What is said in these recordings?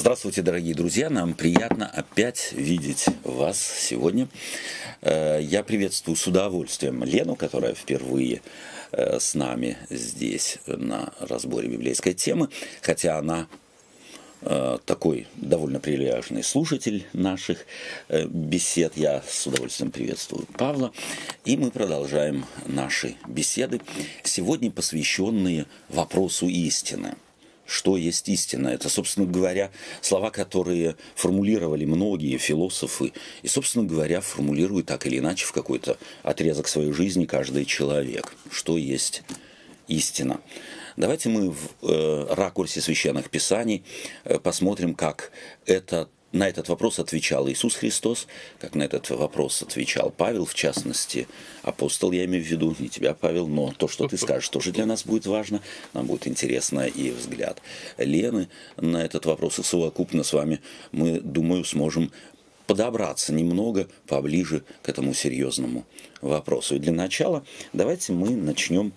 Здравствуйте, дорогие друзья. Нам приятно опять видеть вас сегодня. Э, я приветствую с удовольствием Лену, которая впервые э, с нами здесь на разборе библейской темы, хотя она э, такой довольно прилежный слушатель наших бесед. Я с удовольствием приветствую Павла. И мы продолжаем наши беседы, сегодня посвященные вопросу истины – что есть истина. Это, собственно говоря, слова, которые формулировали многие философы, и, собственно говоря, формулирует так или иначе в какой-то отрезок своей жизни каждый человек. Что есть истина. Давайте мы в э, ракурсе священных писаний э, посмотрим, как это на этот вопрос отвечал Иисус Христос, как на этот вопрос отвечал Павел, в частности, апостол, я имею в виду, не тебя, Павел, но то, что ты скажешь, тоже для нас будет важно, нам будет интересно и взгляд Лены на этот вопрос, и совокупно с вами мы, думаю, сможем подобраться немного поближе к этому серьезному вопросу. И для начала давайте мы начнем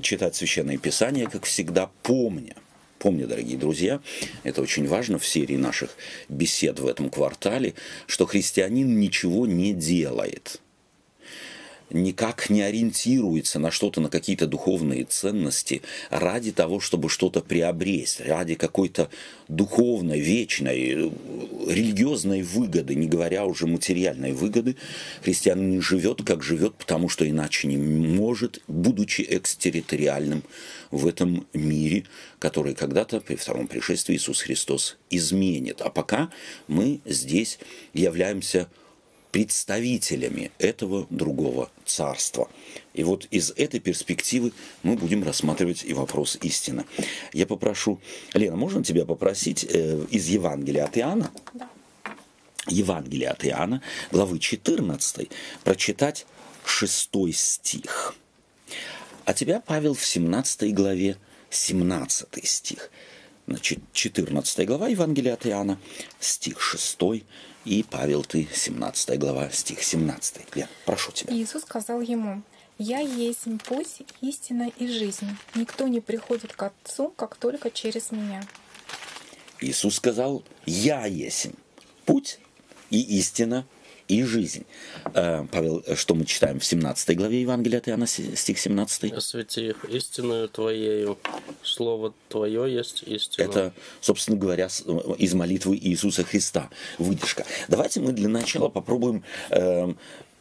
читать Священное Писание, как всегда, помня – Помни, дорогие друзья, это очень важно в серии наших бесед в этом квартале, что христианин ничего не делает – никак не ориентируется на что-то, на какие-то духовные ценности ради того, чтобы что-то приобрести, ради какой-то духовной, вечной, религиозной выгоды, не говоря уже материальной выгоды, христианин живет, как живет, потому что иначе не может, будучи экстерриториальным в этом мире, который когда-то при втором пришествии Иисус Христос изменит. А пока мы здесь являемся представителями этого другого царства. И вот из этой перспективы мы будем рассматривать и вопрос истины. Я попрошу, Лена, можно тебя попросить э, из Евангелия от Иоанна? Да. Евангелие от Иоанна, главы 14, прочитать шестой стих. А тебя, Павел, в 17 главе 17 стих. Значит, 14 глава Евангелия от Иоанна, стих 6 и Павел, ты, 17 глава, стих 17. Лен, прошу тебя. Иисус сказал ему, «Я есть путь, истина и жизнь. Никто не приходит к Отцу, как только через Меня». Иисус сказал, «Я есть путь и истина и жизнь. Э, Павел, что мы читаем в 17 главе Евангелия от Иоанна, стих 17? «Освети их истинную Твоею, Слово Твое есть истина». Это, собственно говоря, из молитвы Иисуса Христа, выдержка. Давайте мы для начала попробуем э,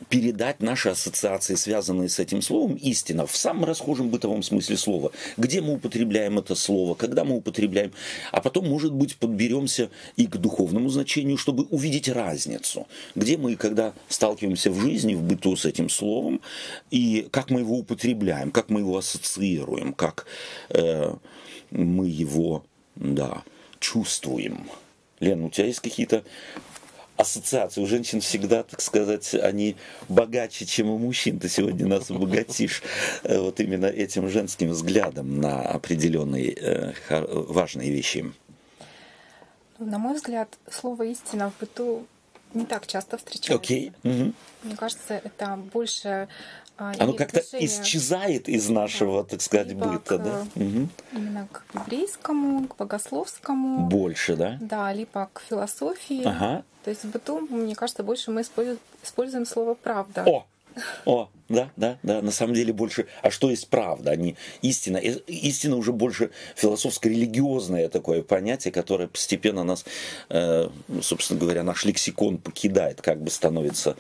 передать наши ассоциации, связанные с этим словом, истина в самом расхожем бытовом смысле слова. Где мы употребляем это слово, когда мы употребляем, а потом, может быть, подберемся и к духовному значению, чтобы увидеть разницу. Где мы, когда сталкиваемся в жизни, в быту с этим словом, и как мы его употребляем, как мы его ассоциируем, как э, мы его, да, чувствуем. Лен, у тебя есть какие-то ассоциации. У женщин всегда, так сказать, они богаче, чем у мужчин. Ты сегодня нас обогатишь э, вот именно этим женским взглядом на определенные э, важные вещи. На мой взгляд, слово истина в быту не так часто встречается. Okay. Угу. Мне кажется, это больше а, Оно как-то исчезает из нашего, так сказать, Либо быта, к, да? Угу. Именно к библейскому, к богословскому. Больше, да? Да, либо к философии. Ага. То есть в быту, мне кажется, больше мы используем слово правда. О! О, да, да, да, на самом деле больше, а что есть правда, а не истина? Истина уже больше философско-религиозное такое понятие, которое постепенно нас, э, собственно говоря, наш лексикон покидает, как бы становится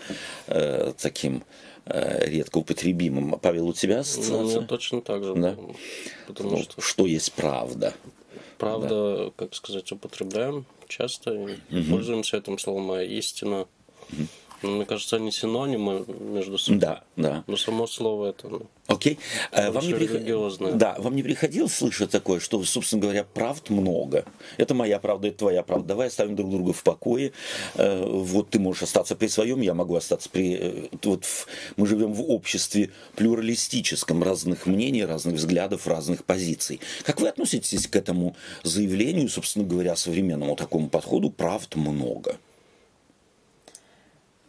э, таким Э, редко употребимым. Павел, у тебя ассоциация? Ну, точно так же. Да? Потому ну, что... что есть правда? Правда, да. как сказать, употребляем часто, угу. пользуемся этим словом, а истина... Угу мне кажется, они синонимы между собой. Да, да. Но само слово это ну, Окей. Okay. Вам не приход... Да, вам не приходилось слышать такое, что, собственно говоря, правд много. Это моя правда, это твоя правда. Давай оставим друг друга в покое. Э, вот ты можешь остаться при своем, я могу остаться при... Э, вот мы живем в обществе плюралистическом, разных мнений, разных взглядов, разных позиций. Как вы относитесь к этому заявлению, собственно говоря, современному такому подходу? Правд много.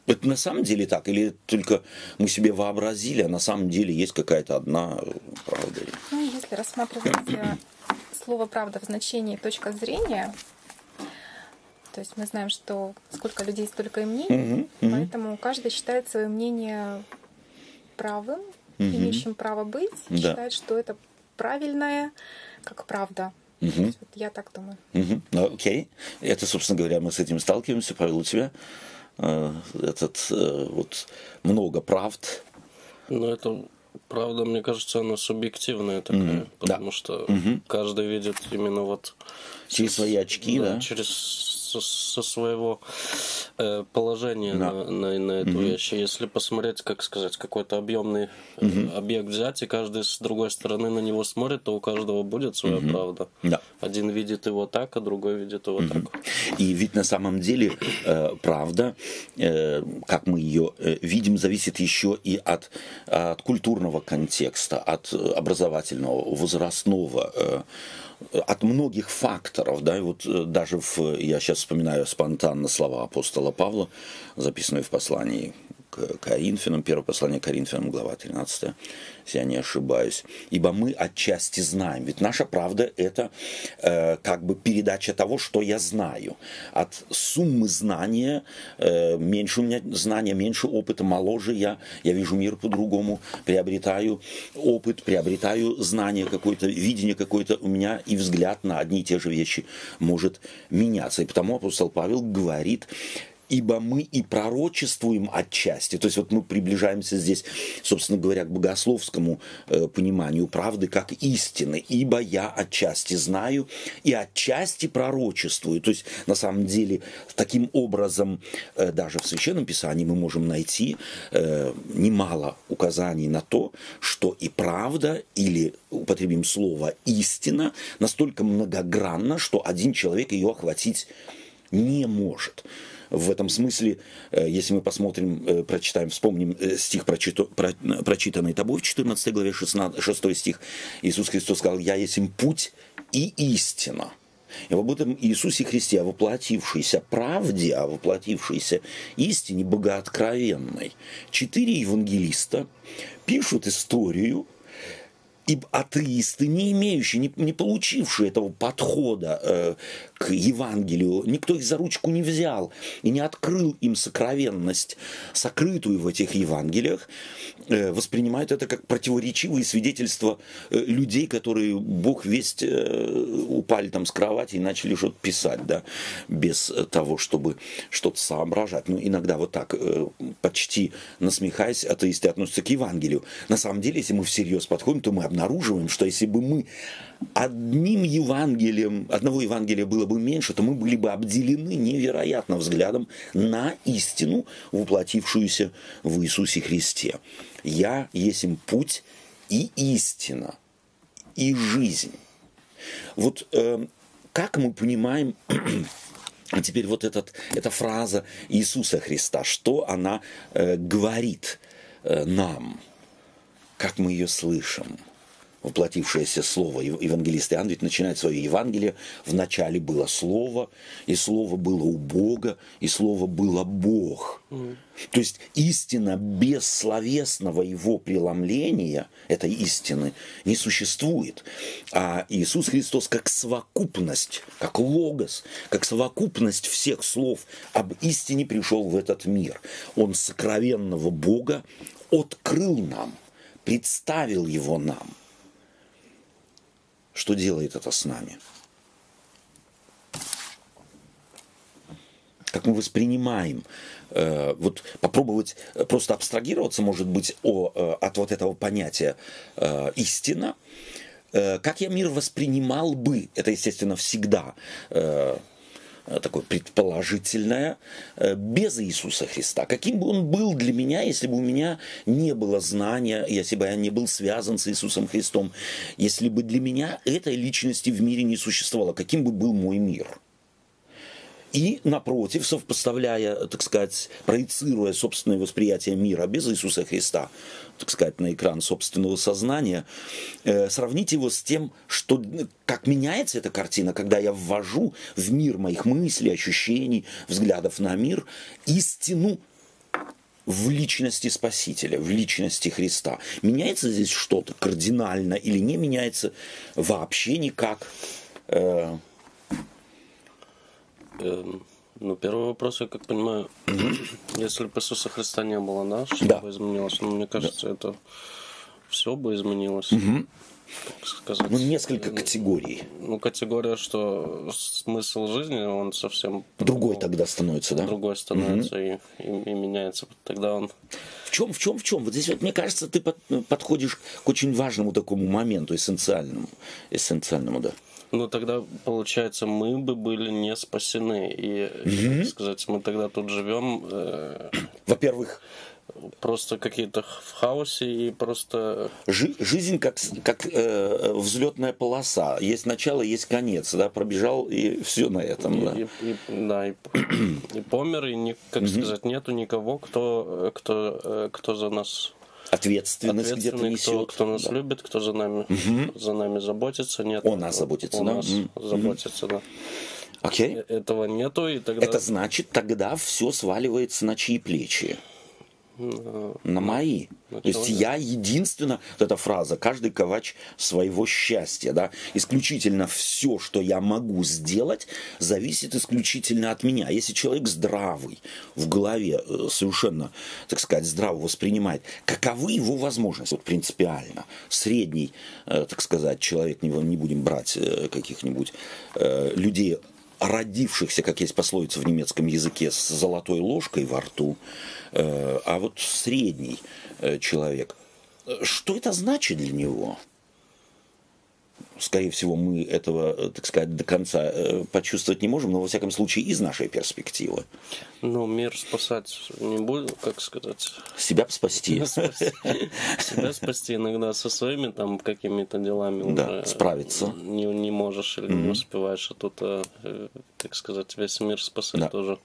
Это на самом деле так? Или только мы себе вообразили, а на самом деле есть какая-то одна правда? Ну, если рассматривать э, слово «правда» в значении «точка зрения», То есть мы знаем, что сколько людей, столько и мнений, мгм. поэтому каждый считает свое мнение правым, Мгм. имеющим право быть, Да. считает, что это правильное, как правда. Есть вот я так думаю. Мгм. Ну, окей. Это, собственно говоря, мы с этим сталкиваемся. Павел, у тебя этот э, вот много правд. Но это правда, мне кажется, она субъективная такая, Мгм. потому Да. что Мгм. каждый видит именно вот Через свои очки, да? через со, со своего э, положения Да. на, на, на эту вещь. И Если посмотреть, как сказать, какой-то объемный э, объект взять, и каждый с другой стороны на него смотрит, то у каждого будет своя правда. Да. Один видит его так, а другой видит его так. И ведь на самом деле э, правда, э, как мы ее э, видим, зависит еще и от, от культурного контекста, от э, образовательного, возрастного, э, от многих факторов, да, и вот э, даже в, я сейчас вспоминаю спонтанно слова апостола Павла, записанные в послании к Коринфянам, первое послание Коринфянам, глава 13, если я не ошибаюсь. Ибо мы отчасти знаем. Ведь наша правда – это э, как бы передача того, что я знаю. От суммы знания, э, меньше у меня знания, меньше опыта, моложе я, я вижу мир по-другому, приобретаю опыт, приобретаю знание какое-то, видение какое-то у меня, и взгляд на одни и те же вещи может меняться. И потому апостол Павел говорит, ибо мы и пророчествуем отчасти. То есть вот мы приближаемся здесь, собственно говоря, к богословскому э, пониманию правды как истины. Ибо я отчасти знаю и отчасти пророчествую. То есть на самом деле таким образом э, даже в Священном Писании мы можем найти э, немало указаний на то, что и правда, или употребим слово истина, настолько многогранна, что один человек ее охватить не может. В этом смысле, э, если мы посмотрим, э, прочитаем, вспомним э, стих, прочито- про- прочитанный тобой в 14 главе 16, 6 стих, Иисус Христос сказал, «Я есть им путь и истина». И об этом Иисусе Христе, о воплотившейся правде, о воплотившейся истине богооткровенной. Четыре евангелиста пишут историю и атеисты, не имеющие, не, не получившие этого подхода э, к Евангелию, никто их за ручку не взял и не открыл им сокровенность, сокрытую в этих Евангелиях, э, воспринимают это как противоречивые свидетельства э, людей, которые, бог весть, э, упали там с кровати и начали что-то писать, да, без того, чтобы что-то соображать. Ну, иногда вот так, почти насмехаясь, атеисты относятся к Евангелию. На самом деле, если мы всерьез подходим, то мы обнаруживаем, что если бы мы одним Евангелием, одного Евангелия было бы меньше, то мы были бы обделены невероятным взглядом на истину, воплотившуюся в Иисусе Христе. «Я есть им путь и истина, и жизнь». Вот э, как мы понимаем а теперь вот этот, эта фраза Иисуса Христа, что она э, говорит э, нам, как мы ее слышим? Воплотившееся слово. Ев- Евангелист Иоанн ведь начинает свое Евангелие. В начале было Слово, и Слово было у Бога, и Слово было Бог. То есть истина без словесного его преломления, этой истины, не существует. А Иисус Христос как совокупность, как логос, как совокупность всех слов об истине пришел в этот мир. Он сокровенного Бога открыл нам, представил его нам. Что делает это с нами? Как мы воспринимаем, э, вот попробовать э, просто абстрагироваться, может быть, о, э, от вот этого понятия истина, как я мир воспринимал бы, это, естественно, всегда такое предположительное, э, без Иисуса Христа. Каким бы он был для меня, если бы у меня не было знания, если бы я не был связан с Иисусом Христом, если бы для меня этой личности в мире не существовало, каким бы был мой мир? И, напротив, совпоставляя, так сказать, проецируя собственное восприятие мира без Иисуса Христа, так сказать, на экран собственного сознания, э, сравнить его с тем, что, как меняется эта картина, когда я ввожу в мир моих мыслей, ощущений, взглядов на мир истину в личности Спасителя, в личности Христа. Меняется здесь что-то кардинально или не меняется вообще никак? Э, Ну, первый вопрос, я как понимаю, если бы Иисуса Христа не было, да, что Да. бы изменилось? Ну, мне кажется, это все бы изменилось. Так сказать. Ну, несколько категорий. Ну, категория, что смысл жизни, он совсем Другой по-другому- тогда становится, да? другой становится и, и- и меняется. Тогда он В чем, в чем, в чем? Вот здесь вот, мне кажется, ты под- подходишь к очень важному такому моменту, эссенциальному. Эссенциальному, да. Ну, тогда, получается, мы бы были не спасены. И, так сказать, мы тогда тут живем э, Во-первых, просто какие-то в хаосе и просто... жи- жизнь как, как э, взлетная полоса. Есть начало, есть конец. Да? Пробежал, и все на этом. Да. И, и- да, и, и помер, и, не, как сказать, нету никого, кто, э, кто, э, кто за нас Ответственность где-то ответственный, кто, несет. кто нас да. любит, кто за нами, за нами заботится. Нет, О нас заботится, О да? нас Мгм. заботится, да. Окей? Э- Этого нету, и тогда... Это значит, тогда все сваливается на чьи плечи? На мои. на То есть я единственно, вот эта фраза, каждый ковач своего счастья, да, исключительно все, что я могу сделать, зависит исключительно от меня. Если человек здравый, в голове э, совершенно, так сказать, здраво воспринимает, каковы его возможности, вот принципиально, средний, э, так сказать, человек, не, будем брать э, каких-нибудь людей, родившихся, как есть пословица в немецком языке, с золотой ложкой во рту, э, а вот средний э, человек, что это значит для него? Скорее всего, мы этого, э, так сказать, до конца э, почувствовать не можем, но, во всяком случае, из нашей перспективы. Ну, мир спасать не буду, как сказать. Себя спасти. Себя спасти иногда со своими там какими-то делами Да, справиться. Не, не можешь или не успеваешь, а тут, э, так сказать, весь мир спасать тоже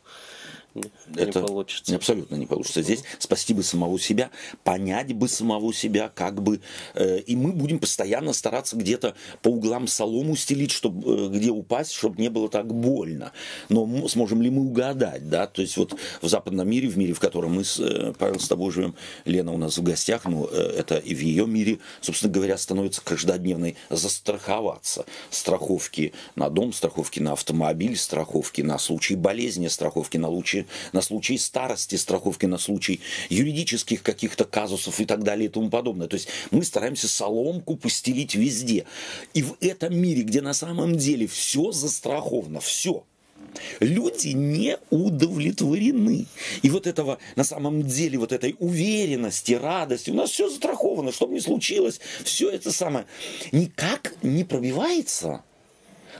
не, не Это получится. Абсолютно не получится. Здесь спасти бы самого себя, понять бы самого себя, как бы. э, и мы будем постоянно стараться где-то по углам солому стелить, чтобы где упасть, чтобы не было так больно. Но сможем ли мы угадать, да? То есть вот в западном мире, в мире, в котором мы, с, э, Павел, с тобой живем, Лена у нас в гостях, ну, э, это и в ее мире, собственно говоря, становится каждодневной застраховаться. Страховки на дом, страховки на автомобиль, страховки на случай болезни, страховки на, лучи, на случай старости, страховки на случай юридических каких-то казусов и так далее и тому подобное. То есть мы стараемся соломку постелить везде. И в этом мире, где на самом деле все застраховано, все, люди не удовлетворены. И вот этого, на самом деле, вот этой уверенности, радости, у нас все застраховано, что бы ни случилось, все это самое, никак не пробивается.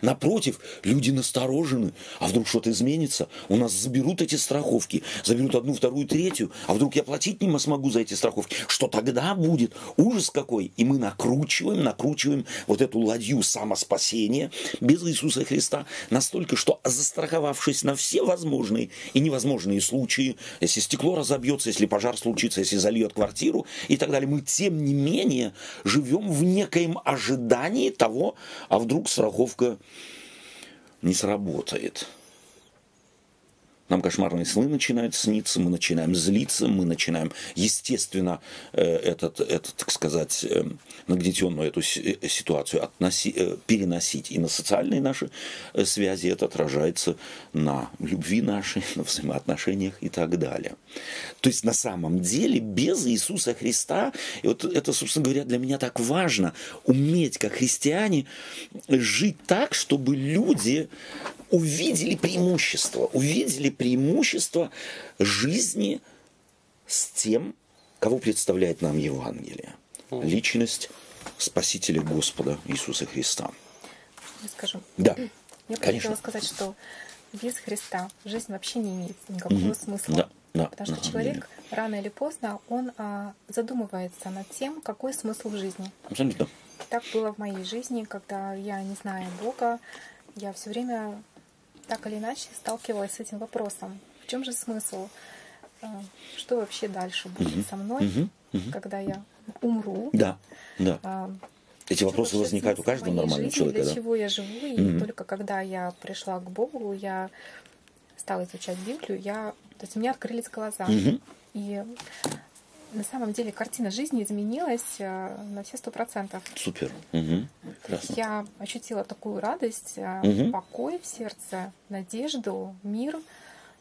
Напротив, люди насторожены. А вдруг что-то изменится? У нас заберут эти страховки. Заберут одну, вторую, третью. А вдруг я платить не смогу за эти страховки? Что тогда будет? Ужас какой. И мы накручиваем, накручиваем вот эту ладью самоспасения без Иисуса Христа настолько, что застраховавшись на все возможные и невозможные случаи, если стекло разобьется, если пожар случится, если зальет квартиру и так далее, мы тем не менее живем в некоем ожидании того, а вдруг страховка не сработает. Нам кошмарные сны начинают сниться, мы начинаем злиться, мы начинаем, естественно, э, этот, этот так сказать, э, нагнетенную эту э, ситуацию относи- переносить и на социальные наши связи, это отражается на любви нашей, на взаимоотношениях и так далее. То есть на самом деле без Иисуса Христа, и вот это, собственно говоря, для меня так важно, уметь как христиане жить так, чтобы люди увидели преимущество, увидели преимущество жизни с тем, кого представляет нам Евангелие. Личность Спасителя Господа Иисуса Христа. Я скажу. Да, Я конечно. хотела сказать, что без Христа жизнь вообще не имеет никакого Мгм. смысла. Да, да, Потому что человек деле. рано или поздно он а, задумывается над тем, какой смысл в жизни. Абсолютно. Так было в моей жизни, когда я, не зная Бога, я все время так или иначе сталкивалась с этим вопросом. В чем же смысл? А, Что вообще дальше будет со мной, мгм, мгм. когда я умру? Да, да. А, Эти вопросы возникают у каждого нормального жизни, человека. Для Да? чего я живу? И Мгм. только когда я пришла к Богу, я стала изучать Библию, я, то есть у меня открылись глаза. Мгм. И на самом деле картина жизни изменилась э, на все сто процентов. Супер. Прекрасно. Я ощутила такую радость, Мгм. покой в сердце, надежду, мир.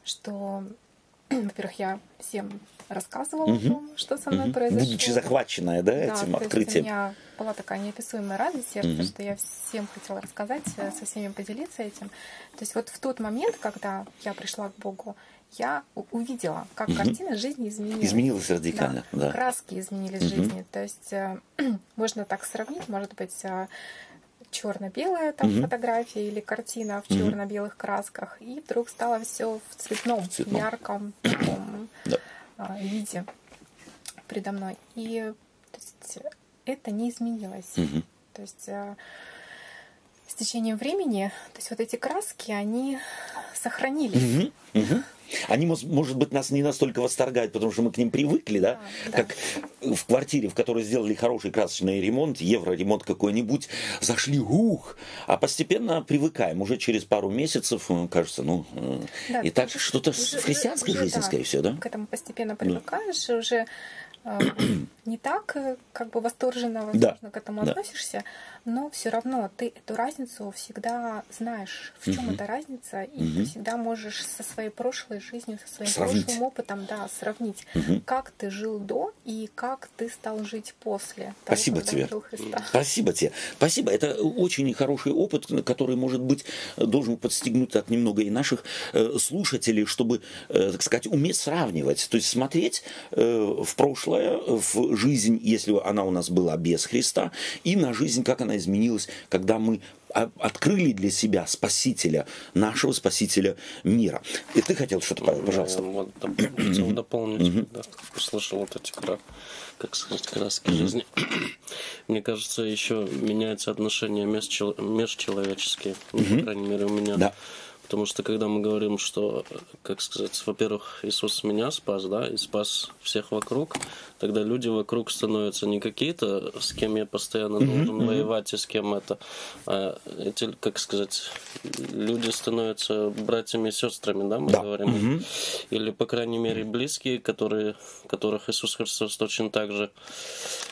что, во-первых, я всем рассказывала о том, что со мной произошло. Будучи захваченная, да, Да, этим открытием. у меня была такая неописуемая радость в сердце, что я всем хотела рассказать, э, со всеми поделиться этим. То есть вот в тот момент, когда я пришла к Богу, я увидела, как картина жизни изменилась. Изменилась радикально, да. Краски изменились в жизни. То есть э, можно так сравнить, может быть, черно-белая там фотография или картина в черно-белых красках, и вдруг стало все в цветном, цветном. ярком таком Да. а, виде предо мной. И то есть, это не изменилось. То есть с течением времени, то есть вот эти краски, они сохранились. Мгм, мгм. Они, может быть, нас не настолько восторгают, потому что мы к ним привыкли, да? Да, да. Как в квартире, в которой сделали хороший красочный ремонт, евроремонт какой-нибудь, зашли, ух, а постепенно привыкаем. Уже через пару месяцев, э, кажется, ну, э, Да, и так что-то в христианской жизни, да, скорее всего, да? К этому постепенно привыкаешь, и уже не так э, как бы восторженно, возможно, к этому да. относишься, но все равно ты эту разницу всегда знаешь, в чем эта разница, и ты всегда можешь со своей прошлой жизнью, со своим Сравнить. прошлым опытом, да, сравнить, как ты жил до и как ты стал жить после того, Спасибо тебе. Спасибо тебе. Спасибо. Это очень хороший опыт, который, может быть, должен подстегнуть так немного и наших э, слушателей, чтобы, э, так сказать, уметь сравнивать. То есть смотреть в прошлое, в жизнь, если она у нас была без Христа, и на жизнь, как она изменилась, когда мы открыли для себя Спасителя, нашего Спасителя мира. И ты хотел что-то, пожалуйста. Я вот хотел дополнить, да, услышал вот эти как сказать, краски жизни. Мне кажется, еще меняется отношение межчел- межчеловеческие, ну, по крайней мере, у меня. Да. Потому что когда мы говорим, что, как сказать, во-первых, Иисус меня спас, да, и спас всех вокруг, тогда люди вокруг становятся не какие-то, с кем я постоянно должен воевать и с кем это, а эти, как сказать, люди становятся братьями и сестрами, да, мы Да. говорим, или, по крайней мере, близкие, которые, которых Иисус Христос точно так же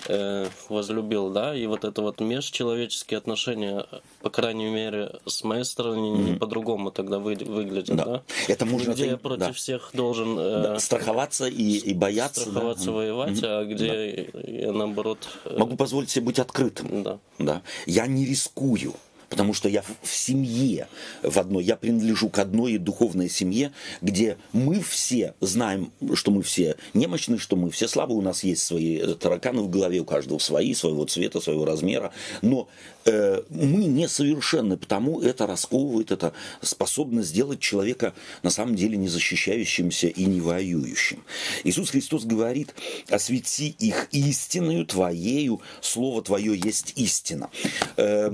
э, возлюбил, да, и вот это вот межчеловеческие отношения, по крайней мере, с моей стороны, не по-другому тогда вы, выглядят, Да. да. Это можно где я оценить, против да. всех должен э, Да, страховаться и, и бояться. да. страховаться, воевать, а где я, наоборот... э, Могу позволить себе быть открытым. Да. Да. Я не рискую. Потому что я в семье в одной, я принадлежу к одной духовной семье, где мы все знаем, что мы все немощны, что мы все слабы, у нас есть свои э, тараканы в голове, у каждого свои, своего цвета, своего размера, но э, мы несовершенны, потому это расковывает, это способно сделать человека на самом деле не защищающимся и не воюющим. Иисус Христос говорит, освети их истиною твоею, слово твое есть истина. Э,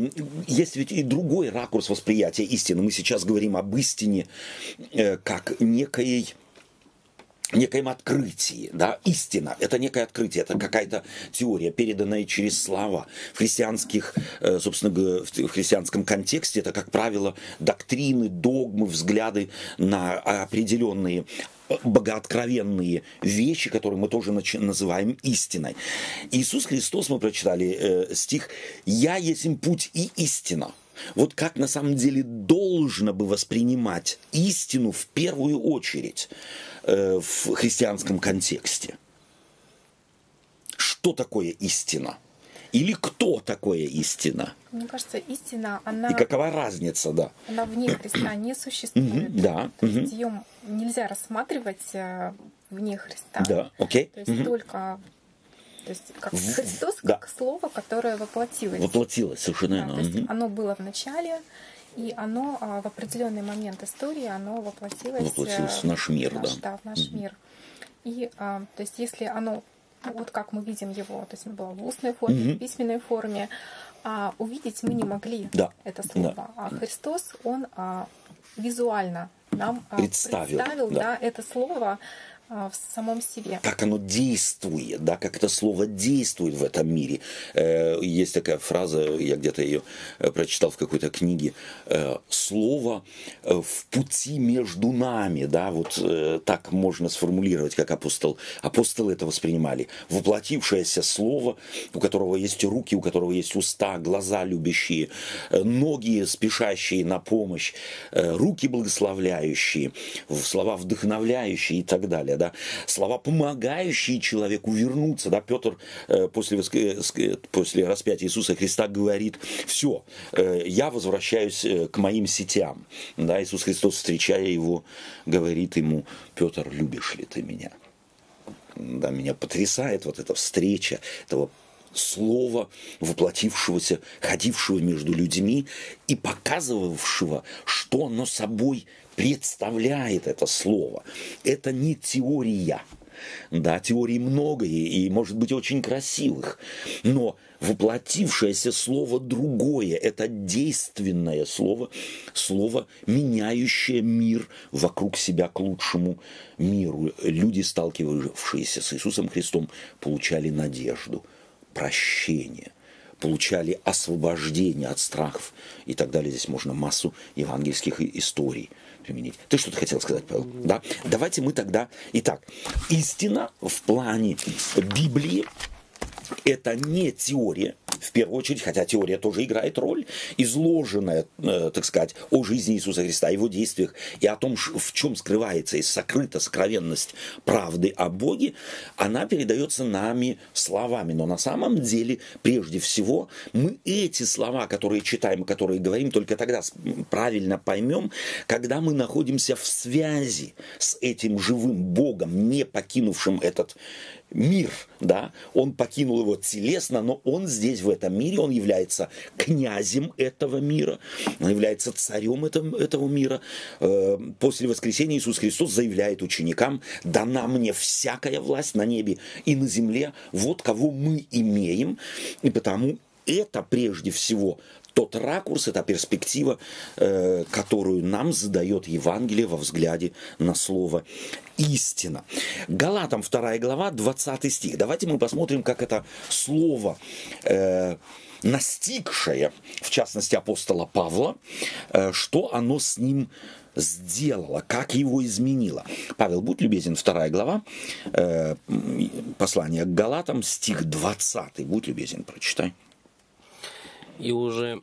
Есть ведь и другой ракурс восприятия истины. Мы сейчас говорим об истине э, как некой некоем открытии, да, истина, это некое открытие, это какая-то теория, переданная через слова. В христианских, э, собственно в христианском контексте это, как правило, доктрины, догмы, взгляды на определенные богооткровенные вещи, которые мы тоже называем истиной. Иисус Христос, мы прочитали э, стих, «Я есть им путь и истина». Вот как на самом деле должно бы воспринимать истину в первую очередь э, в христианском контексте. Что такое истина? Или кто такое истина? Мне кажется, истина, она, И какова разница, да? она вне Христа не существует. Мгм, да, То есть мгм. ее нельзя рассматривать э, вне Христа. Да, окей. То есть Мгм. только то есть как Христос, да. как слово, которое воплотилось. Воплотилось, совершенно Да, верно. то есть Мгм. оно было в начале, и оно а, в определенный момент истории оно воплотилось, Воплотилось э, в наш мир, наш- да. в наш мир. И а, то есть если оно, вот как мы видим его, то есть оно было в устной форме, Мгм. в письменной форме, а увидеть мы не могли Да. это слово. А Христос, он а, визуально нам а, Представил, да. да, это слово в самом себе. Как оно действует, да, как это слово действует в этом мире. Э, есть такая фраза, я где-то ее э, прочитал в какой-то книге. Э, слово в пути между нами, да, вот так можно сформулировать, как апостол. Апостолы это воспринимали. Воплотившееся слово, у которого есть руки, у которого есть уста, глаза любящие, ноги спешащие на помощь, руки благословляющие, слова вдохновляющие и так далее да, слова, помогающие человеку вернуться, да, Петр э, после, э, после распятия Иисуса Христа говорит, все, э, я возвращаюсь к моим сетям, да, Иисус Христос, встречая его, говорит ему, Петр, любишь ли ты меня? Да, меня потрясает вот эта встреча этого слова, воплотившегося, ходившего между людьми и показывавшего, что оно собой представляет это слово. Это не теория. Да, теорий много и, и, может быть, очень красивых. Но воплотившееся слово другое. Это действенное слово, слово, меняющее мир вокруг себя к лучшему миру. Люди, сталкивавшиеся с Иисусом Христом, получали надежду, прощение получали освобождение от страхов и так далее. Здесь можно массу евангельских историй применить. Ты что-то хотел сказать, Павел? Да? Давайте мы тогда... Итак, истина в плане Библии – это не теория, в первую очередь, хотя теория тоже играет роль, изложенная, э, так сказать, о жизни Иисуса Христа, его действиях и о том, в чем скрывается и сокрыта сокровенность правды о Боге, она передается нами словами. Но на самом деле, прежде всего, мы эти слова, которые читаем, которые говорим, только тогда правильно поймем, когда мы находимся в связи с этим живым Богом, не покинувшим этот мир, да, он покинул его телесно, но он здесь, в этом мире, он является князем этого мира, он является царем этого, этого мира. Э, после воскресения Иисус Христос заявляет ученикам, дана мне всякая власть на небе и на земле, вот кого мы имеем, и потому это прежде всего тот ракурс, эта перспектива, э, которую нам задает Евангелие во взгляде на слово истина. Галатам 2 глава, 20 стих. Давайте мы посмотрим, как это слово э, настигшее, в частности, апостола Павла, э, что оно с ним сделало, как его изменило. Павел, будь любезен, 2 глава, э, послание к Галатам, стих 20. Будь любезен, прочитай. И уже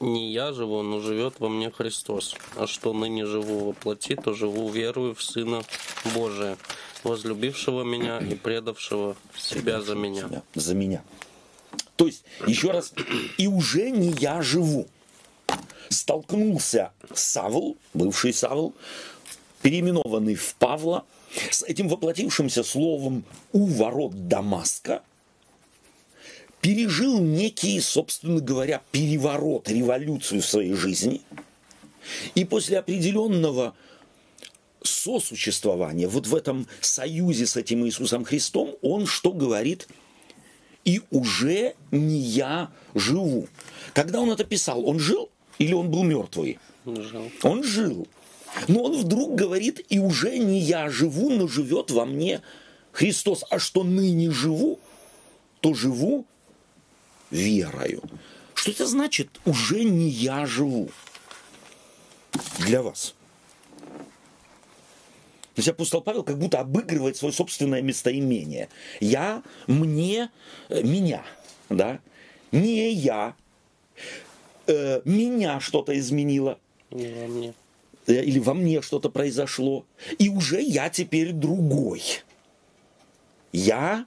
не я живу, но живет во мне Христос. А что ныне живу во плоти, то живу верую в Сына Божия, возлюбившего меня и предавшего себя за меня. За меня. То есть, еще раз, и уже не я живу. Столкнулся Савл, бывший Савл, переименованный в Павла, с этим воплотившимся словом у ворот Дамаска, пережил некий, собственно говоря, переворот, революцию в своей жизни. И после определенного сосуществования, вот в этом союзе с этим Иисусом Христом, он что говорит? И уже не я живу. Когда он это писал, он жил или он был мертвый? Жил. Он жил. Но он вдруг говорит, и уже не я живу, но живет во мне Христос. А что ныне живу, то живу верою. Что это значит? Уже не я живу. Для вас. То есть апостол Павел как будто обыгрывает свое собственное местоимение. Я, мне, э, меня. Да? Не я. Э, меня что-то изменило. Не во мне. Э, или во мне что-то произошло. И уже я теперь другой. Я,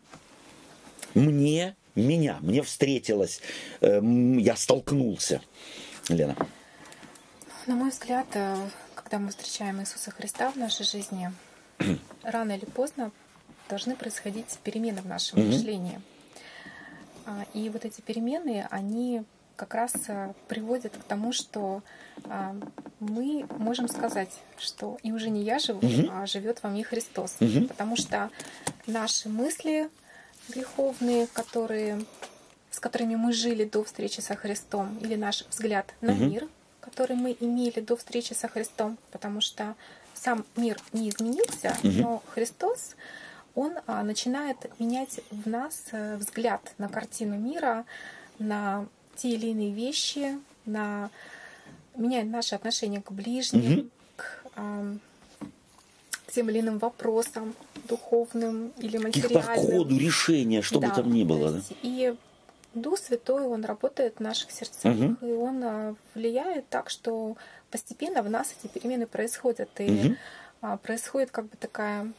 мне, меня, мне встретилось, э, я столкнулся. Лена. На мой взгляд, э, когда мы встречаем Иисуса Христа в нашей жизни, рано или поздно должны происходить перемены в нашем mm-hmm. мышлении. А, и вот эти перемены, они как раз э, приводят к тому, что а, мы можем сказать, что и уже не я живу, mm-hmm. а живет во мне Христос. Mm-hmm. Потому что наши мысли, греховные, которые, с которыми мы жили до встречи со Христом, или наш взгляд на угу. мир, который мы имели до встречи со Христом, потому что сам мир не изменился, но Христос, он а, начинает менять в нас э, взгляд на картину мира, на те или иные вещи, на меняет наше отношение к ближним, к, а, тем или иным вопросам духовным или К их материальным. подходу, решения, что бы Да, там ни было. да. И Дух Святой, он работает в наших сердцах, Мгм. и он а, влияет так, что постепенно в нас эти перемены происходят, и а, происходит как бы такая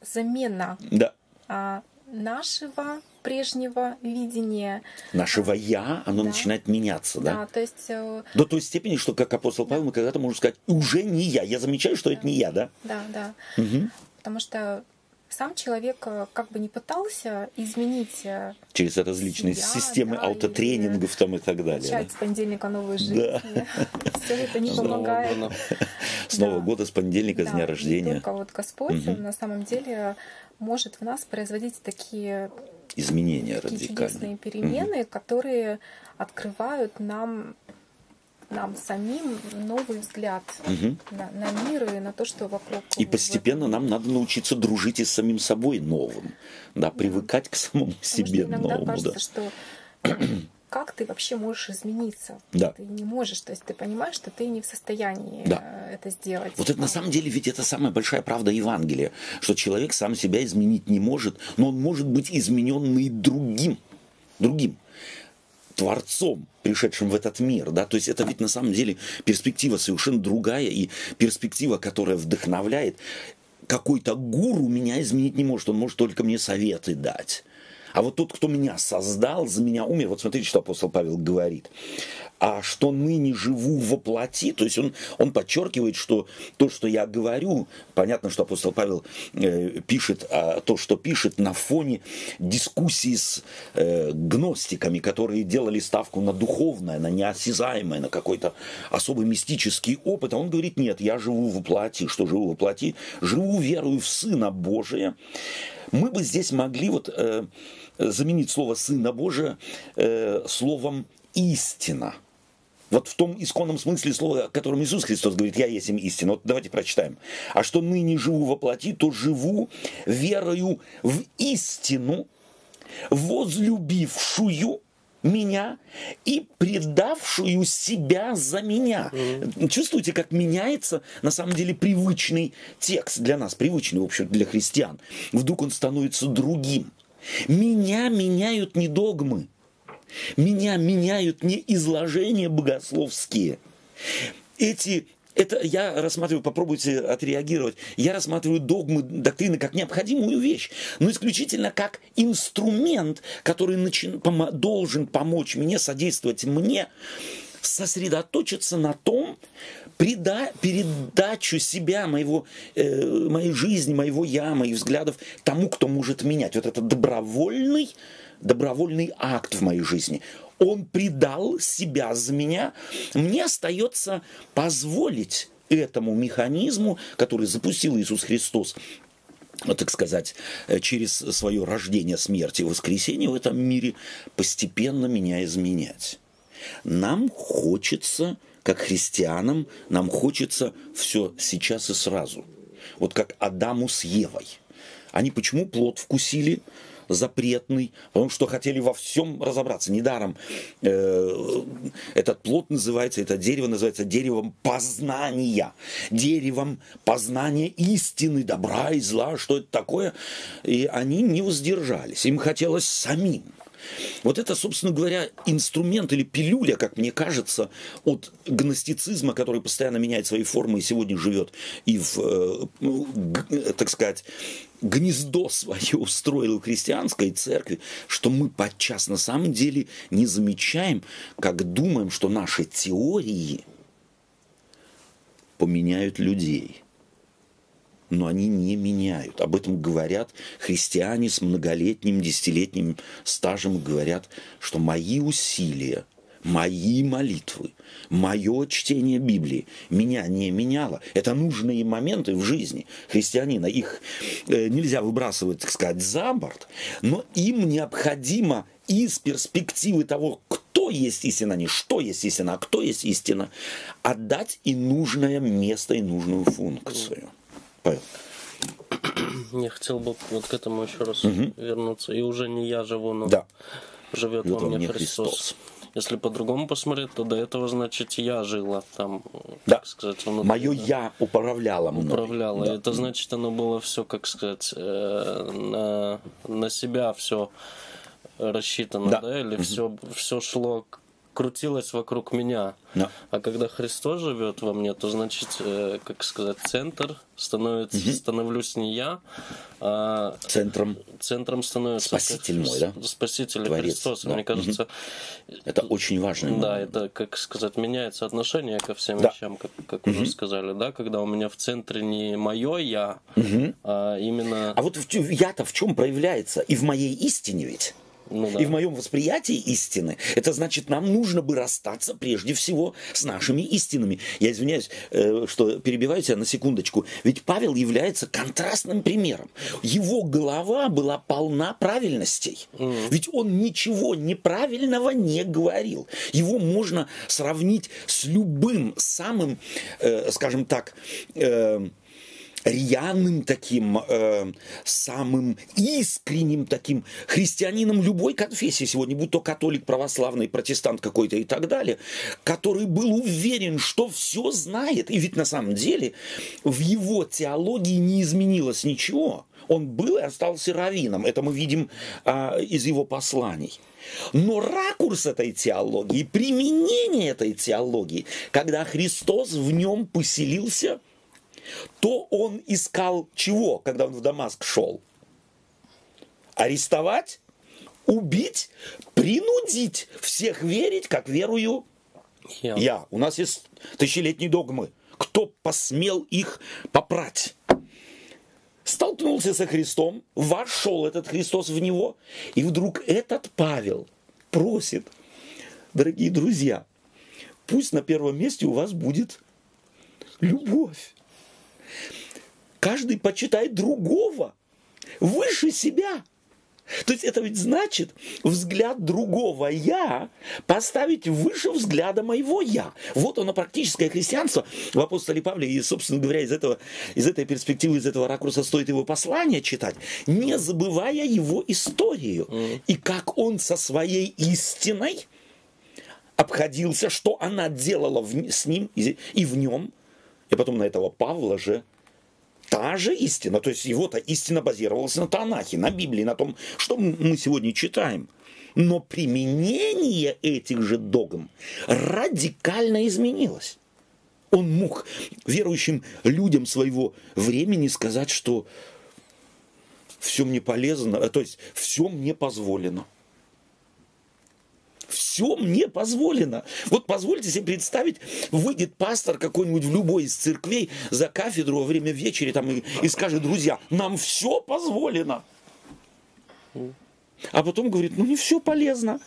замена Да. а, нашего прежнего видения. Нашего «я», оно Да. начинает меняться, да? Да, то есть э, До той степени, что, как апостол Павел, мы когда-то можем сказать, уже не я. Я замечаю, что это не я, да? Да, да. Мгм. Потому что сам человек э, как бы не пытался изменить, э, Через различные Себя, системы да, аутотренингов там и так далее. начать да. с понедельника новую жизнь. Да. Все это не С Нового помогает. года. С Нового Да. года, с понедельника, с Да, дня не рождения. только вот Господь. Он на самом деле может в нас производить такие, Изменения такие радикальные. чудесные перемены, которые открывают нам нам самим новый взгляд Мгм. на, на мир и на то, что вокруг. И постепенно этом. нам надо научиться дружить и с самим собой новым. Да, привыкать к самому Потому себе иногда новому. кажется, Да. что как ты вообще можешь измениться? Да. Ты не можешь, то есть ты понимаешь, что ты не в состоянии Да. э, это сделать. Вот это на самом деле ведь это самая большая правда Евангелия, что человек сам себя изменить не может, но он может быть измененный другим, другим творцом, пришедшим в этот мир, да, то есть это ведь на самом деле перспектива совершенно другая и перспектива, которая вдохновляет. Какой-то гуру меня изменить не может, он может только мне советы дать. А вот тот, кто меня создал, за меня умер, вот смотрите, что апостол Павел говорит. А что ныне живу во плоти, то есть он, он подчеркивает, что то, что я говорю, понятно, что апостол Павел э, пишет а, то, что пишет на фоне дискуссии с э, гностиками, которые делали ставку на духовное, на неосязаемое, на какой-то особый мистический опыт. А он говорит, нет, я живу во плоти. Что живу во плоти? Живу верою в Сына Божия. Мы бы здесь могли вот э, заменить слово Сына Божия э, словом истина. Вот в том исконном смысле слова, о котором Иисус Христос говорит, я есть им истина. Вот давайте прочитаем. А что ныне живу во плоти, то живу верою в истину, возлюбившую меня и предавшую себя за меня. Чувствуете, как меняется на самом деле привычный текст для нас, привычный, в общем, для христиан. Вдруг он становится другим. Меня меняют не догмы, меня меняют не изложения богословские. Эти это я рассматриваю, попробуйте отреагировать, я рассматриваю догмы, доктрины как необходимую вещь, но исключительно как инструмент, который начи- помо- должен помочь мне, содействовать мне сосредоточиться на том, преда- передачу себя, моего, э, моей жизни, моего я, моих взглядов тому, кто может менять. Вот это добровольный, добровольный акт в моей жизни. Он предал себя за меня. Мне остается позволить этому механизму, который запустил Иисус Христос, ну, так сказать, э, через свое рождение, смерть и воскресение в этом мире, постепенно меня изменять. Нам хочется, как христианам, нам хочется все сейчас и сразу. Вот как Адаму с Евой. Они почему плод вкусили? запретный, потому что хотели во всем разобраться. Недаром э, этот плод называется, это дерево называется деревом познания, деревом познания истины, добра и зла, что это такое. И они не воздержались, им хотелось самим. Вот это, собственно говоря, инструмент или пилюля, как мне кажется, от гностицизма, который постоянно меняет свои формы и сегодня живет и в, э, ну, так сказать, гнездо свое устроил христианской церкви, что мы подчас на самом деле не замечаем, как думаем, что наши теории поменяют людей но они не меняют. Об этом говорят христиане с многолетним, десятилетним стажем, говорят, что мои усилия, мои молитвы, мое чтение Библии меня не меняло. Это нужные моменты в жизни христианина. Их э, нельзя выбрасывать, так сказать, за борт, но им необходимо из перспективы того, кто есть истина, не что есть истина, а кто есть истина, отдать и нужное место, и нужную функцию. Павел. Я хотел бы вот к этому еще раз вернуться. И уже не я живу, но Да. живет во мне Христос. Христос. Если по-другому посмотреть, то до этого, значит, я жила там, Да. так сказать, внутри, Мое да, я управляло мной. управляло. Да. Это значит, оно было все, как сказать, э, на, на себя все рассчитано, Да. да, или все, все шло, крутилось вокруг меня. Да. А когда Христос живет во мне, то значит, э, как сказать, центр становится, становлюсь не я, а Центром центром становится Спаситель мой, да? Спаситель Творец, Христос. да. Мне кажется, это очень важно. да, это, как сказать, меняется отношение ко всем Да. вещам, как, как уже сказали, да, когда у меня в центре не мое я, а именно, А вот я-то в чем проявляется? И в моей истине ведь. Ну да, И в моем восприятии истины, это значит, нам нужно бы расстаться прежде всего с нашими истинами. Я извиняюсь, э, что перебиваю тебя на секундочку. Ведь Павел является контрастным примером. Его голова была полна правильностей. Ведь он ничего неправильного не говорил. Его можно сравнить с любым самым, э, скажем так, э, рьяным таким, э, самым искренним таким христианином любой конфессии сегодня, будь то католик, православный, протестант какой-то и так далее, который был уверен, что все знает. И ведь на самом деле в его теологии не изменилось ничего. Он был и остался раввином. Это мы видим а, из его посланий. Но ракурс этой теологии, применение этой теологии, когда Христос в нем поселился, то он искал чего, когда он в Дамаск шел? Арестовать, убить, принудить всех верить, как верую я. я. У нас есть тысячелетние догмы. Кто посмел их попрать? Столкнулся со Христом, вошел этот Христос в него, и вдруг этот Павел просит, дорогие друзья, пусть на первом месте у вас будет любовь. Каждый почитает другого выше себя. То есть это ведь значит взгляд другого «я» поставить выше взгляда моего «я». Вот оно практическое христианство в апостоле Павле. И, собственно говоря, из, этого, из этой перспективы, из этого ракурса стоит его послание читать, не забывая его историю. И как он со своей истиной обходился, что она делала в- с ним и, и в нем. И потом на этого Павла же та же истина, то есть его-то истина базировалась на Танахе, на Библии, на том, что мы сегодня читаем. Но применение этих же догм радикально изменилось. Он мог верующим людям своего времени сказать, что все мне полезно, то есть все мне позволено. Все мне позволено. Вот позвольте себе представить, выйдет пастор какой-нибудь в любой из церквей за кафедру во время вечери там, и, и скажет, друзья, нам все позволено. А потом говорит, ну не все полезно.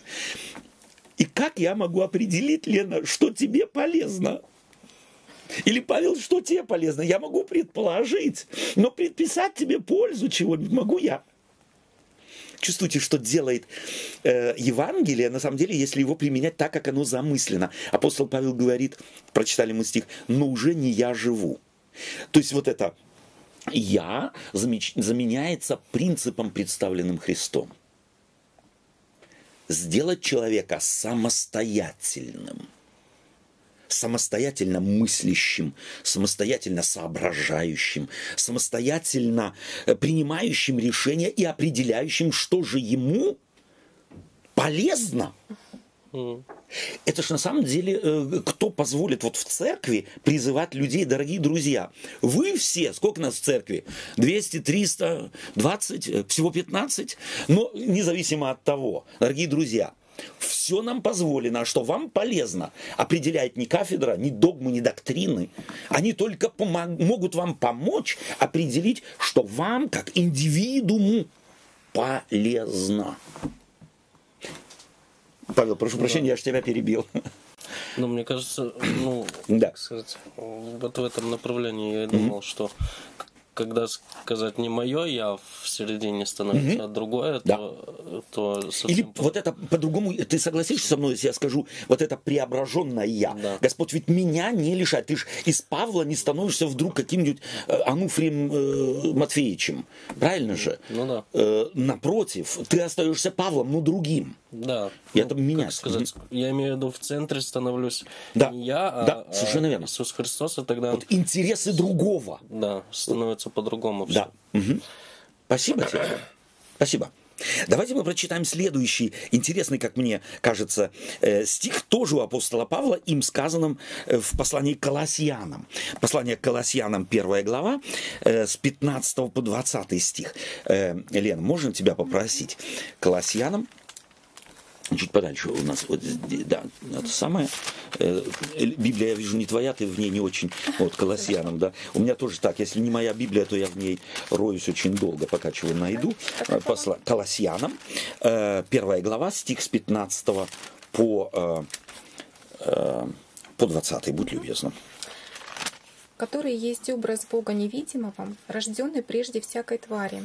И как я могу определить, Лена, что тебе полезно? Или, Павел, что тебе полезно? Я могу предположить, но предписать тебе пользу чего-нибудь могу я. Чувствуете, что делает э, Евангелие, на самом деле, если его применять так, как оно замыслено. Апостол Павел говорит, прочитали мы стих, но уже не я живу. То есть вот это я заменяется принципом, представленным Христом. Сделать человека самостоятельным самостоятельно мыслящим, самостоятельно соображающим, самостоятельно э, принимающим решения и определяющим, что же ему полезно. Это ж на самом деле, э, кто позволит вот в церкви призывать людей, дорогие друзья, вы все, сколько нас в церкви? 200, 300, 20, э, всего 15? Но независимо от того, дорогие друзья, все нам позволено, а что вам полезно, определяет не кафедра, ни догмы, ни доктрины. Они только помог- могут вам помочь определить, что вам, как индивидууму, полезно. Павел, прошу прощения, я же тебя перебил. Ну, мне кажется, ну, Да. сказать, вот в этом направлении я думал, что когда сказать не мое, я в середине становится, угу. а другое, да. то, то Или по... вот это по-другому, ты согласишься со мной, если я скажу, вот это преображенное я. Да. Господь ведь меня не лишает. Ты же из Павла не становишься вдруг каким-нибудь э, Ануфрием э, Матфеевичем. Правильно же? Ну да. Э, напротив, ты остаешься Павлом, но другим. Да. И ну, это меняется. сказать, я имею в виду в центре становлюсь да. не я, а, да, совершенно верно. Иисус Христос, и тогда... Вот интересы другого. Да, становится по-другому все. Да. Угу. Спасибо тебе. Спасибо. Давайте мы прочитаем следующий интересный, как мне кажется, э, стих тоже у апостола Павла, им сказанным э, в послании к Колоссянам. Послание к Колоссянам, первая глава, э, с 15 по 20 стих. Лен, можно тебя попросить? Колоссянам, чуть подальше у нас, вот, да, это самое, э, Библия, я вижу, не твоя, ты в ней не очень, вот, Колоссянам, да, у меня тоже так, если не моя Библия, то я в ней роюсь очень долго, пока чего найду, посла, Колоссянам, э, первая глава, стих с 15 по, э, э, по 20, будь любезна который есть образ Бога невидимого, рожденный прежде всякой твари.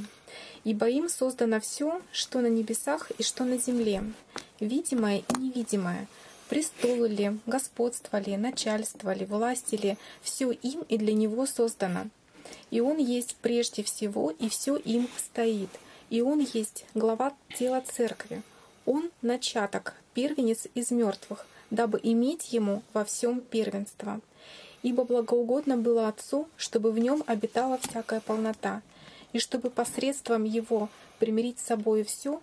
Ибо им создано все, что на небесах и что на земле, видимое и невидимое, престолы ли, господство ли, начальство ли, власти ли, все им и для него создано. И он есть прежде всего, и все им стоит. И он есть глава тела церкви. Он начаток, первенец из мертвых, дабы иметь ему во всем первенство. Ибо благоугодно было Отцу, чтобы в нем обитала всякая полнота, и чтобы посредством его примирить с собой все,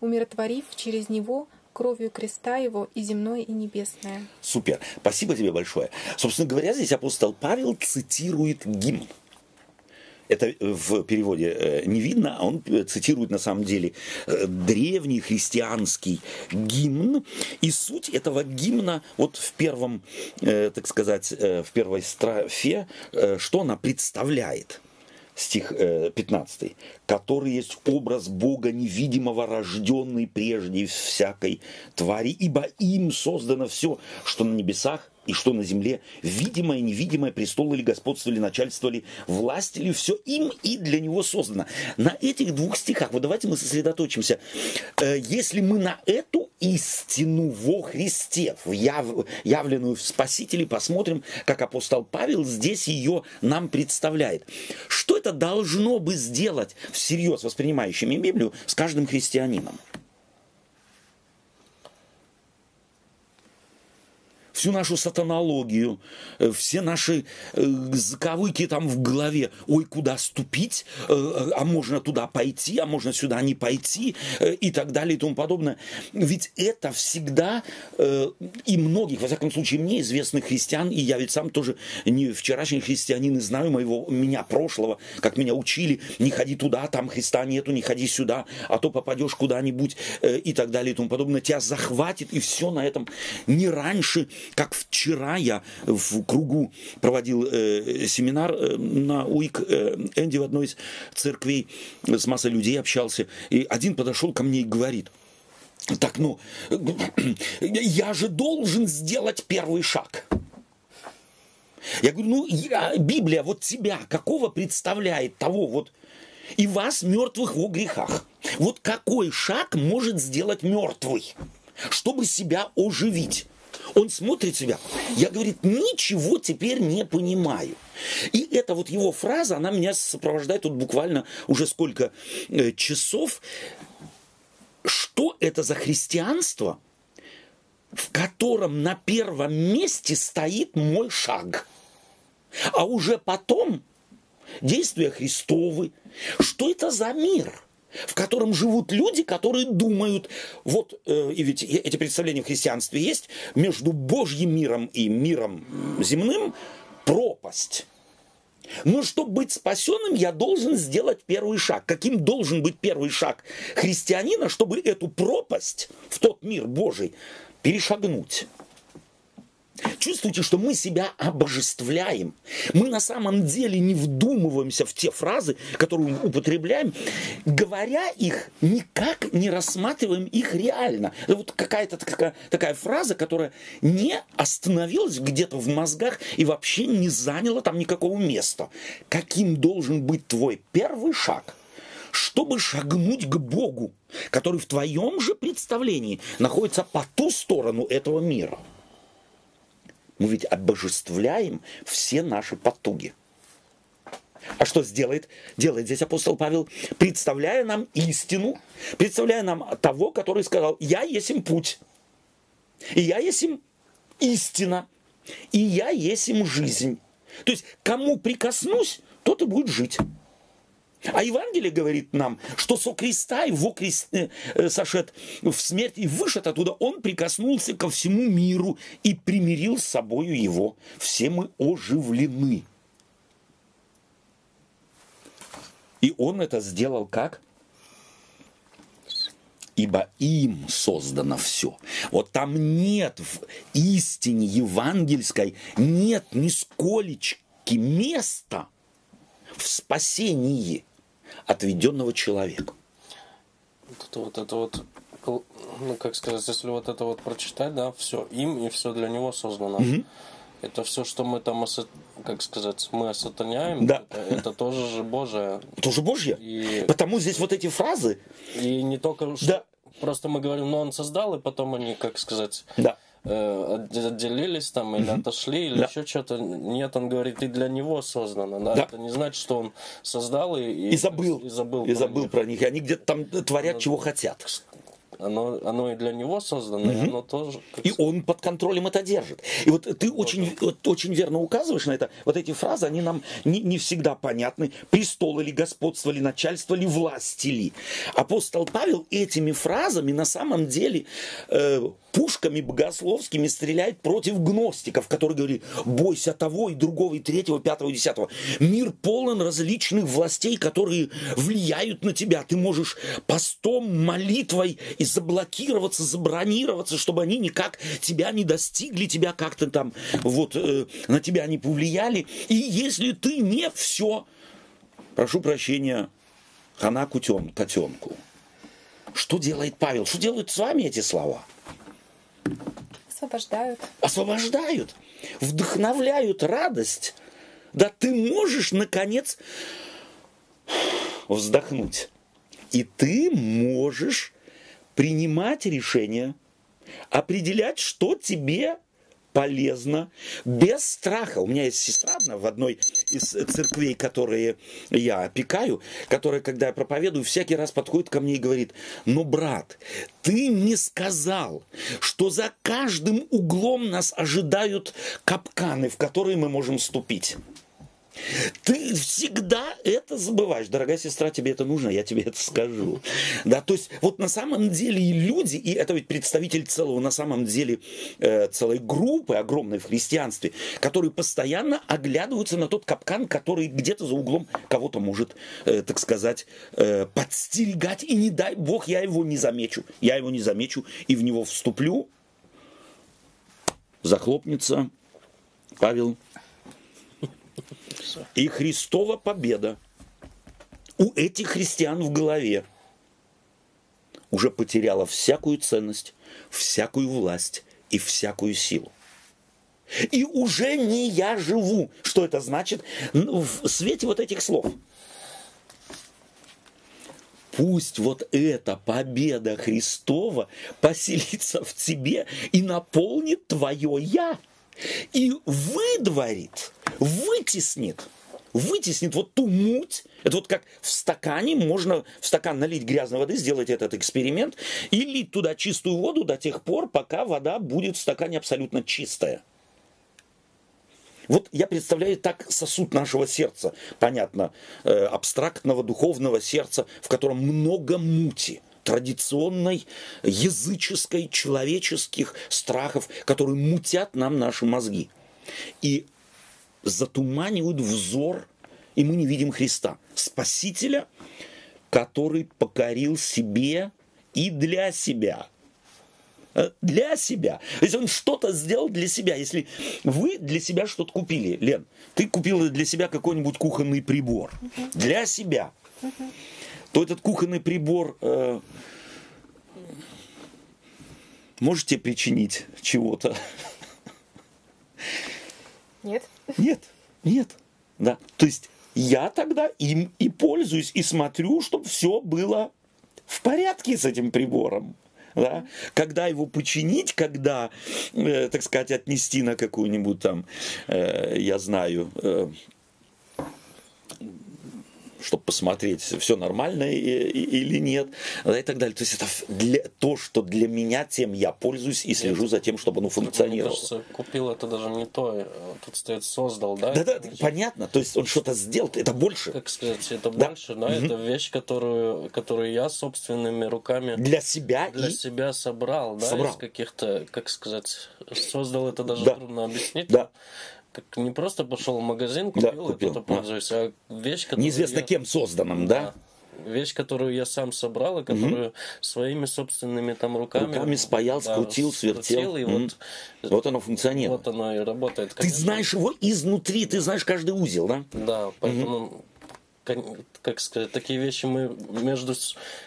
умиротворив через него кровью креста его и земное, и небесное. Супер. Спасибо тебе большое. Собственно говоря, здесь апостол Павел цитирует гимн. Это в переводе э, не видно, а он цитирует на самом деле э, древний христианский гимн. И суть этого гимна вот в первом, э, так сказать, в первой строфе, что она представляет – стих 15, э, который есть образ Бога невидимого, рожденный прежде всякой твари, ибо им создано все, что на небесах и что на земле, видимое, невидимое, престол или господство, или начальство, или власть, или все им и для него создано. На этих двух стихах, вот давайте мы сосредоточимся. Э, если мы на эту истину во Христе, яв, явленную в Спасителе, посмотрим, как апостол Павел здесь ее нам представляет. Что это должно бы сделать всерьез воспринимающими Библию с каждым христианином? Всю нашу сатанологию, э, все наши э, заковыки там в голове. Ой, куда ступить? Э, а можно туда пойти, а можно сюда не пойти и так далее и тому подобное. Ведь это всегда и многих, во всяком случае, мне известных христиан, и я ведь сам тоже не вчерашний христианин и знаю моего, меня прошлого, как меня учили, не ходи туда, там Христа нету, не ходи сюда, а то попадешь куда-нибудь и так далее и тому подобное. Тебя захватит, и все на этом не раньше, как вчера я в кругу проводил э, семинар э, на УИК э, Энди в одной из церквей, с массой людей общался, и один подошел ко мне и говорит, так, ну, я же должен сделать первый шаг. Я говорю, ну, я, Библия вот тебя какого представляет того вот и вас мертвых во грехах. Вот какой шаг может сделать мертвый, чтобы себя оживить? Он смотрит себя. Я, говорит, ничего теперь не понимаю. И эта вот его фраза, она меня сопровождает тут буквально уже сколько э, часов. Что это за христианство, в котором на первом месте стоит мой шаг? А уже потом действия Христовы. Что это за мир? В котором живут люди, которые думают, вот, э, и ведь эти представления в христианстве есть, между Божьим миром и миром земным пропасть. Но чтобы быть спасенным, я должен сделать первый шаг. Каким должен быть первый шаг христианина, чтобы эту пропасть в тот мир Божий перешагнуть? Чувствуете, что мы себя обожествляем. Мы на самом деле не вдумываемся в те фразы, которые употребляем, говоря их, никак не рассматриваем их реально. Это вот какая-то такая, такая фраза, которая не остановилась где-то в мозгах и вообще не заняла там никакого места. Каким должен быть твой первый шаг – чтобы шагнуть к Богу, который в твоем же представлении находится по ту сторону этого мира – мы ведь обожествляем все наши потуги. А что сделает? Делает здесь апостол Павел, представляя нам истину, представляя нам того, который сказал, я есть им путь, и я есть им истина, и я есть им жизнь. То есть, кому прикоснусь, тот и будет жить. А Евангелие говорит нам, что со креста его крест, э, э, сошед в смерть и вышед оттуда, он прикоснулся ко всему миру и примирил с собою его. Все мы оживлены. И он это сделал как? ибо им создано все. Вот там нет в истине евангельской, нет нисколечки места в спасении отведенного человеку. Вот это вот, это вот ну, как сказать, если вот это вот прочитать, да, все им и все для него создано. Угу. Это все, что мы там, как сказать, мы осатаняем, да. это, это тоже же Божие. Тоже Божье. И... Потому здесь вот эти фразы. И не только что да. просто мы говорим, ну он создал, и потом они, как сказать, да отделились там или отошли, или да. еще что-то. Нет, он говорит, и для него создано. Да? Да. Это не значит, что он создал и, и, и забыл. И забыл, и забыл про них. И они где-то там творят, Но, чего хотят оно, оно и для него создано, угу. и оно тоже... И он под контролем это держит. И вот ты очень, вот, очень верно указываешь на это. Вот эти фразы, они нам не, не всегда понятны. Престол или господство, или начальство, или власть, или. Апостол Павел этими фразами на самом деле э, пушками богословскими стреляет против гностиков, которые говорили, бойся того и другого, и третьего, пятого, и десятого. Мир полон различных властей, которые влияют на тебя. Ты можешь постом, молитвой и заблокироваться, забронироваться, чтобы они никак тебя не достигли, тебя как-то там вот э, на тебя не повлияли. И если ты не все, прошу прощения, хана кутен, котенку. Что делает Павел? Что делают с вами эти слова? Освобождают. Освобождают. Вдохновляют радость. Да ты можешь, наконец, вздохнуть. И ты можешь принимать решения, определять, что тебе полезно, без страха. У меня есть сестра одна в одной из церквей, которые я опекаю, которая, когда я проповедую, всякий раз подходит ко мне и говорит, ну, брат, ты не сказал, что за каждым углом нас ожидают капканы, в которые мы можем ступить. Ты всегда это забываешь. Дорогая сестра, тебе это нужно, я тебе это скажу. Да, то есть вот на самом деле и люди, и это ведь представитель целого на самом деле э, целой группы огромной в христианстве, которые постоянно оглядываются на тот капкан, который где-то за углом кого-то может, э, так сказать, э, подстерегать. И не дай бог я его не замечу. Я его не замечу и в него вступлю. Захлопнется. Павел и Христова победа у этих христиан в голове уже потеряла всякую ценность, всякую власть и всякую силу. И уже не я живу. Что это значит? В свете вот этих слов. Пусть вот эта победа Христова поселится в тебе и наполнит твое «я» и выдворит, вытеснит, вытеснит вот ту муть. Это вот как в стакане, можно в стакан налить грязной воды, сделать этот эксперимент, и лить туда чистую воду до тех пор, пока вода будет в стакане абсолютно чистая. Вот я представляю так сосуд нашего сердца, понятно, э, абстрактного духовного сердца, в котором много мути – традиционной, языческой, человеческих страхов, которые мутят нам наши мозги. И затуманивают взор, и мы не видим Христа, Спасителя, который покорил себе и для себя э, для себя. Если он что-то сделал для себя, если вы для себя что-то купили, Лен, ты купила для себя какой-нибудь кухонный прибор uh-huh. для себя, uh-huh. То этот кухонный прибор э, может тебе причинить чего-то? Нет. Нет, нет. Да. То есть я тогда им и пользуюсь, и смотрю, чтобы все было в порядке с этим прибором. Да? Когда его починить, когда, э, так сказать, отнести на какую-нибудь там, э, я знаю, э, чтобы посмотреть, все нормально или нет, и так далее. То есть это для, то, что для меня, тем я пользуюсь и слежу за тем, чтобы оно функционировало. Мне кажется, купил это даже не то, э, тут стоит создал, да? Да, да, понятно. То есть он что-то сделал, это больше. Как сказать, это да. больше, да, угу. это вещь, которую, которую я собственными руками для себя для и... себя собрал, да, собрал. из каких-то, как сказать, создал это даже да. трудно объяснить. Да как не просто пошел в магазин, купил, да, купил. и кто-то пользуюсь, а вещь, которую Неизвестно я... кем созданным, да? да? Вещь, которую я сам собрал, и которую угу. своими собственными там руками... Руками спаял, да, скрутил, свертел. И вот, вот оно функционирует. Вот оно и работает. Конечно. Ты знаешь его изнутри, ты знаешь каждый узел, да? Да, поэтому... Угу как сказать, такие вещи мы между,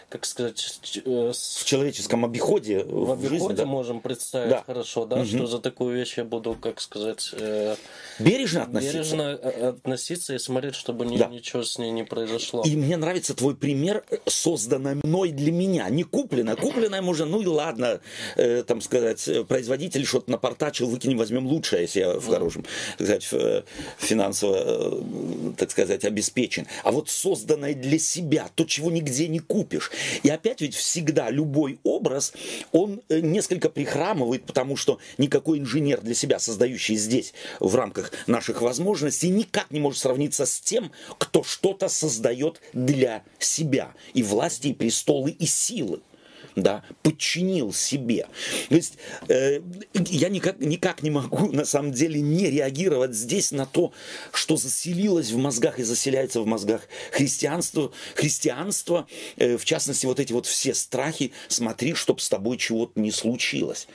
как сказать, э, в человеческом обиходе в, обиходе жизни, да? можем представить да. хорошо, да, угу. что за такую вещь я буду, как сказать, э, бережно относиться, бережно э, относиться и смотреть, чтобы ни, да. ничего с ней не произошло. И мне нравится твой пример, созданное мной для меня, не купленное, купленное можно, ну и ладно, э, там сказать, производитель что-то напортачил, выкинем, возьмем лучшее, если я в хорошем, так сказать, финансово, э, так сказать, обеспечен а вот созданное для себя, то, чего нигде не купишь. И опять ведь всегда любой образ, он э, несколько прихрамывает, потому что никакой инженер для себя, создающий здесь в рамках наших возможностей, никак не может сравниться с тем, кто что-то создает для себя. И власти, и престолы, и силы да, подчинил себе. То есть э, я никак, никак не могу на самом деле не реагировать здесь на то, что заселилось в мозгах и заселяется в мозгах христианство, христианство э, в частности вот эти вот все страхи, смотри, чтобы с тобой чего-то не случилось.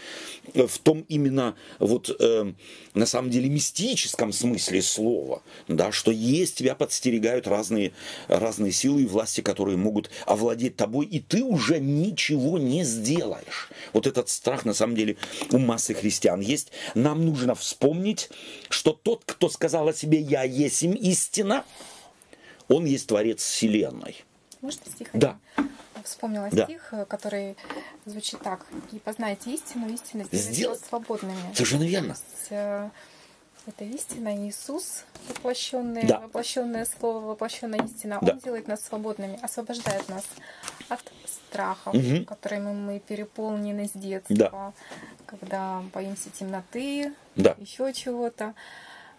В том именно вот э, на самом деле мистическом смысле слова, да, что есть, тебя подстерегают разные, разные силы и власти, которые могут овладеть тобой, и ты уже ничего ничего не сделаешь. Вот этот страх, на самом деле, у массы христиан есть. Нам нужно вспомнить, что тот, кто сказал о себе «Я есть им истина», он есть Творец Вселенной. Можно стих? Да. Вспомнила да. стих, который звучит так. «И познайте истину, истину сделайте свободными». Совершенно верно. есть, э, это истина, Иисус, воплощенное, да. воплощенное слово, воплощенная истина, да. Он делает нас свободными, освобождает нас от страхов, угу. которыми мы переполнены с детства, да. когда боимся темноты, да. еще чего-то.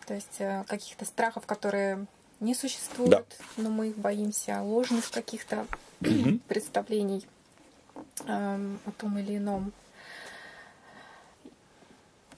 То есть э, каких-то страхов, которые не существуют, да. но мы их боимся, ложных каких-то угу. представлений э, о том или ином.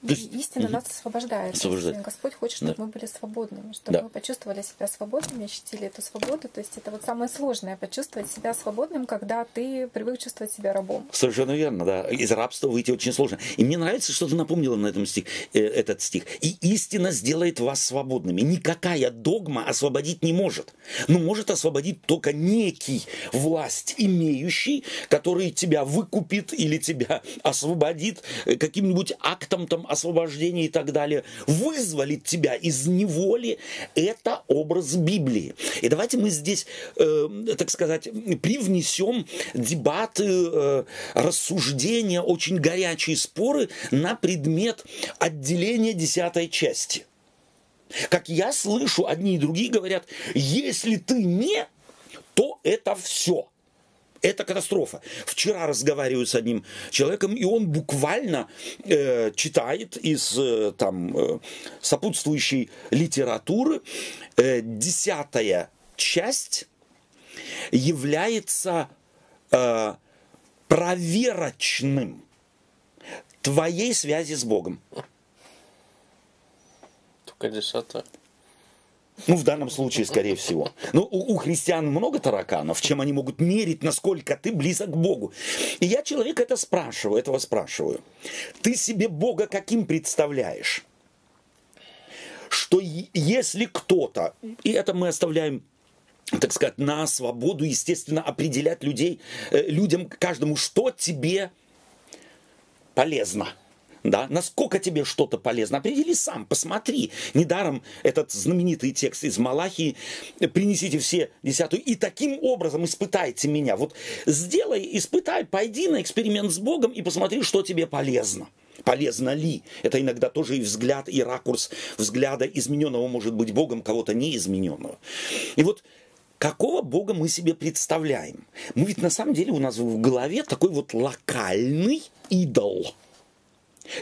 Есть, истина угу. нас освобождает. освобождает. Господь хочет, чтобы да. мы были свободными, чтобы да. мы почувствовали себя свободными, ощутили эту свободу. То есть это вот самое сложное, почувствовать себя свободным, когда ты привык чувствовать себя рабом. Совершенно верно, да. Из рабства выйти очень сложно. И мне нравится, что ты напомнила на этом стих, э, этот стих. И истина сделает вас свободными. Никакая догма освободить не может. Но может освободить только некий власть имеющий, который тебя выкупит или тебя освободит э, каким-нибудь актом там освобождения и так далее, вызволит тебя из неволи, это образ Библии. И давайте мы здесь, э, так сказать, привнесем дебаты, э, рассуждения, очень горячие споры на предмет отделения десятой части. Как я слышу, одни и другие говорят, если ты не, то это все – это катастрофа. Вчера разговариваю с одним человеком, и он буквально э, читает из э, там э, сопутствующей литературы э, десятая часть является э, проверочным твоей связи с Богом. Только десятая. Ну, в данном случае, скорее всего. Но у, у христиан много тараканов, чем они могут мерить, насколько ты близок к Богу. И я человека это спрашиваю, этого спрашиваю. Ты себе Бога каким представляешь? Что если кто-то, и это мы оставляем так сказать, на свободу, естественно, определять людей, э, людям, каждому, что тебе полезно – да, насколько тебе что-то полезно, определи сам, посмотри. Недаром этот знаменитый текст из Малахии «Принесите все десятую и таким образом испытайте меня». Вот сделай, испытай, пойди на эксперимент с Богом и посмотри, что тебе полезно. Полезно ли? Это иногда тоже и взгляд, и ракурс взгляда измененного может быть Богом, кого-то неизмененного. И вот какого Бога мы себе представляем? Мы ведь на самом деле у нас в голове такой вот локальный идол –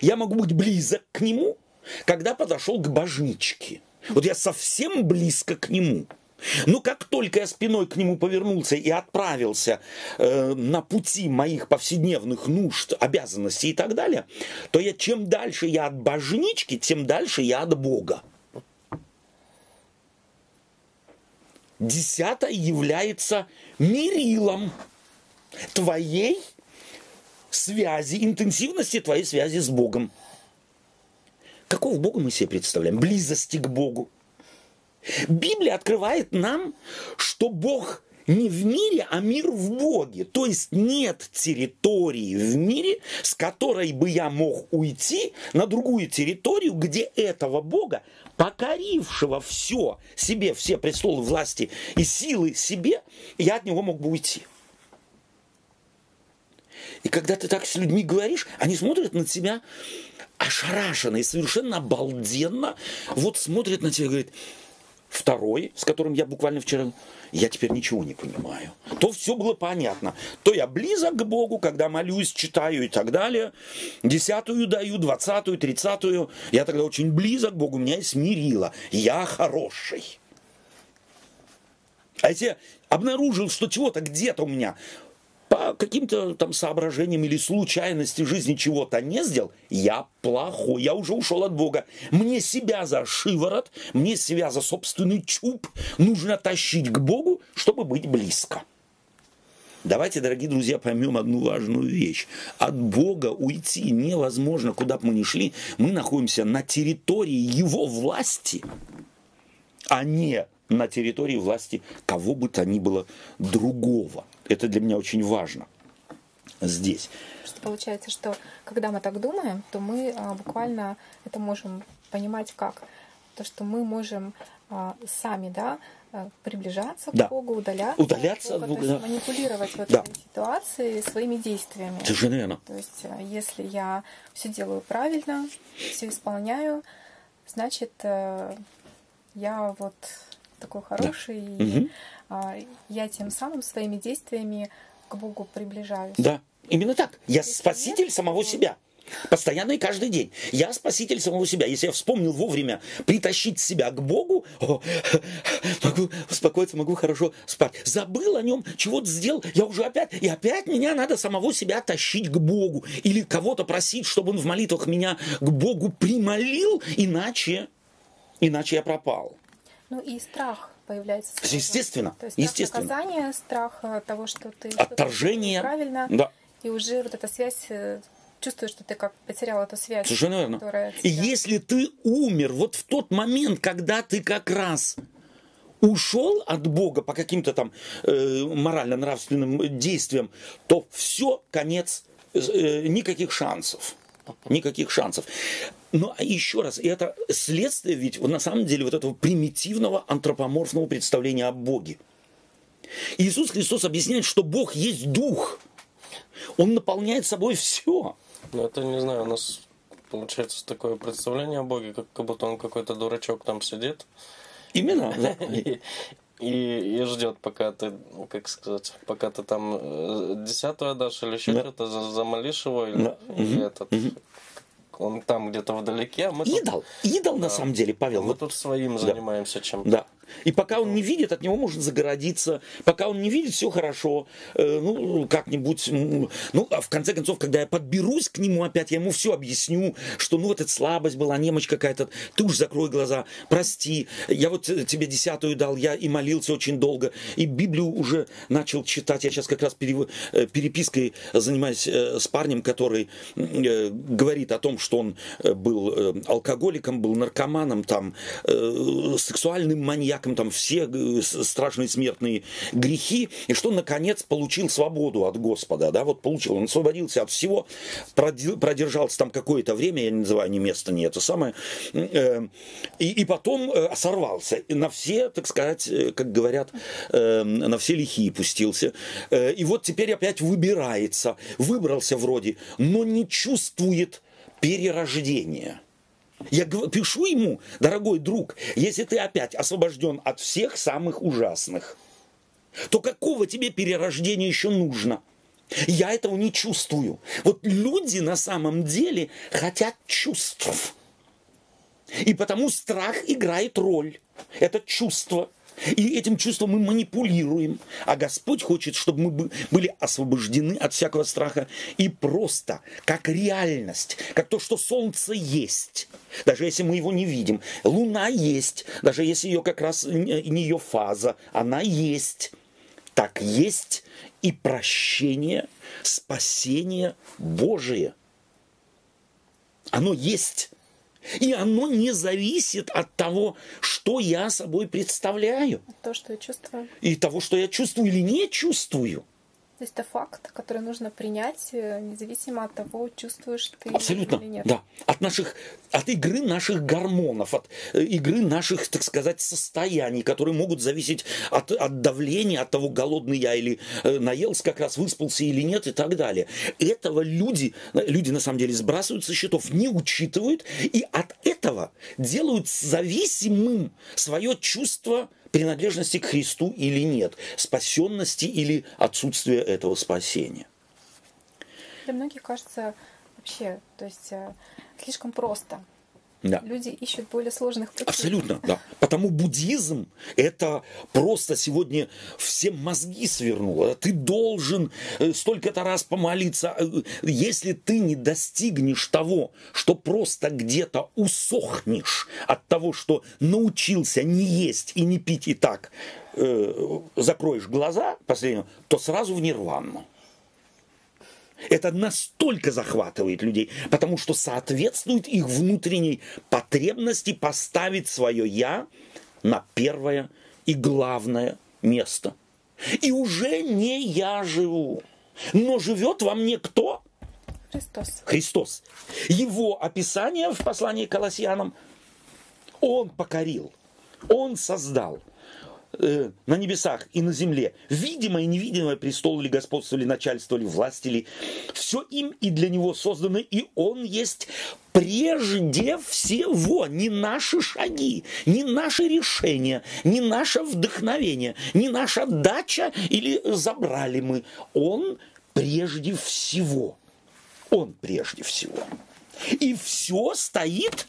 я могу быть близок к нему, когда подошел к божничке. Вот я совсем близко к нему. Но как только я спиной к нему повернулся и отправился э, на пути моих повседневных нужд, обязанностей и так далее, то я чем дальше я от божнички, тем дальше я от Бога. Десятое является мерилом твоей связи, интенсивности твоей связи с Богом. Какого Бога мы себе представляем? Близости к Богу. Библия открывает нам, что Бог не в мире, а мир в Боге. То есть нет территории в мире, с которой бы я мог уйти на другую территорию, где этого Бога, покорившего все себе, все престолы власти и силы себе, я от него мог бы уйти. И когда ты так с людьми говоришь, они смотрят на тебя ошарашенно и совершенно обалденно. Вот смотрят на тебя и говорят, второй, с которым я буквально вчера, я теперь ничего не понимаю. То все было понятно. То я близок к Богу, когда молюсь, читаю и так далее. Десятую даю, двадцатую, тридцатую. Я тогда очень близок к Богу, меня и смирило. Я хороший. А если обнаружил, что чего-то где-то у меня по каким-то там соображениям или случайности жизни чего-то не сделал, я плохой, я уже ушел от Бога. Мне себя за шиворот, мне себя за собственный чуб нужно тащить к Богу, чтобы быть близко. Давайте, дорогие друзья, поймем одну важную вещь. От Бога уйти невозможно, куда бы мы ни шли. Мы находимся на территории Его власти, а не на территории власти кого бы то ни было другого. Это для меня очень важно здесь. Что получается, что когда мы так думаем, то мы а, буквально это можем понимать как? То, что мы можем а, сами, да, а, приближаться да. к Богу, удаляться, удаляться от Бога, Бога, да. манипулировать в этой да. ситуации своими действиями. Совершенно верно. То есть, а, если я все делаю правильно, все исполняю, значит, э, я вот такой хороший, да. и угу. Я тем самым своими действиями к Богу приближаюсь. Да, именно так. Я Если спаситель нет, самого то... себя. Постоянно и каждый день. Я спаситель самого себя. Если я вспомнил вовремя притащить себя к Богу, о, могу успокоиться, могу хорошо спать. Забыл о нем, чего-то сделал, я уже опять, и опять меня надо самого себя тащить к Богу. Или кого-то просить, чтобы он в молитвах меня к Богу примолил, иначе, иначе я пропал. Ну и страх появляется. Сразу. Естественно. То есть естественно. страх наказания, страх э, того, что ты отторжение правильно, да. и уже вот эта связь э, чувствуешь, что ты как потерял эту связь. Совершенно верно. Тебя... И если ты умер вот в тот момент, когда ты как раз ушел от Бога по каким-то там э, морально-нравственным действиям, то все, конец, э, никаких шансов. Никаких шансов. Но еще раз, это следствие ведь на самом деле вот этого примитивного антропоморфного представления о Боге. Иисус Христос объясняет, что Бог есть Дух. Он наполняет собой все. Ну, это, не знаю, у нас получается такое представление о Боге, как, как будто он какой-то дурачок там сидит. Именно, да. И, и ждет, пока ты, как сказать, пока ты там э, десятую дашь или еще да. что-то, замолишь его, или, да. или угу. этот, угу. он там где-то вдалеке. А мы идол, тут, идол да. на самом деле, Павел. Мы вот. тут своим да. занимаемся чем-то. Да. И пока он не видит, от него можно загородиться. Пока он не видит, все хорошо. Э, ну, как-нибудь. Ну, а в конце концов, когда я подберусь к нему опять, я ему все объясню, что ну вот эта слабость была, немощь какая-то. Ты уж закрой глаза, прости. Я вот э, тебе десятую дал, я и молился очень долго. И Библию уже начал читать. Я сейчас как раз перев... Э, перепиской занимаюсь с парнем, который говорит о том, что он был алкоголиком, был наркоманом, там, сексуальным маньяком, там все э, страшные смертные грехи, и что, наконец, получил свободу от Господа, да, вот получил, он освободился от всего, продержался там какое-то время, я не называю ни место, ни это самое, э, и, и потом э, сорвался на все, так сказать, как говорят, на все лихие пустился, и вот теперь опять выбирается, выбрался вроде, но не чувствует перерождения. Я пишу ему, дорогой друг, если ты опять освобожден от всех самых ужасных, то какого тебе перерождения еще нужно? Я этого не чувствую. Вот люди на самом деле хотят чувств. И потому страх играет роль. Это чувство – и этим чувством мы манипулируем. А Господь хочет, чтобы мы были освобождены от всякого страха и просто, как реальность, как то, что солнце есть, даже если мы его не видим, луна есть, даже если ее как раз не ее фаза, она есть. Так есть и прощение, спасение Божие. Оно есть. И оно не зависит от того, что я собой представляю. То, что я чувствую. И того, что я чувствую или не чувствую. То есть это факт, который нужно принять, э, независимо от того, чувствуешь ты Абсолютно, или нет. Да. От наших, от игры наших гормонов, от э, игры наших, так сказать, состояний, которые могут зависеть от, от давления, от того, голодный я или э, наелся, как раз выспался или нет и так далее. Этого люди, люди на самом деле сбрасывают со счетов, не учитывают, и от этого делают зависимым свое чувство принадлежности к Христу или нет, спасенности или отсутствие этого спасения. Для многих кажется вообще, то есть э, слишком просто да. Люди ищут более сложных путей. Абсолютно, да. Потому буддизм это просто сегодня всем мозги свернуло. Ты должен э, столько-то раз помолиться. Э, если ты не достигнешь того, что просто где-то усохнешь от того, что научился не есть и не пить и так, э, закроешь глаза последнего, то сразу в нирвану. Это настолько захватывает людей, потому что соответствует их внутренней потребности поставить свое «я» на первое и главное место. И уже не я живу, но живет во мне кто? Христос. Христос. Его описание в послании к Колоссянам Он покорил, Он создал – э, на небесах и на земле, видимое и невидимое престол ли господствовали, начальствовали, властили, все им и для него создано, и он есть прежде всего не наши шаги, не наши решения, не наше вдохновение, не наша дача или забрали мы. Он прежде всего. Он прежде всего. И все стоит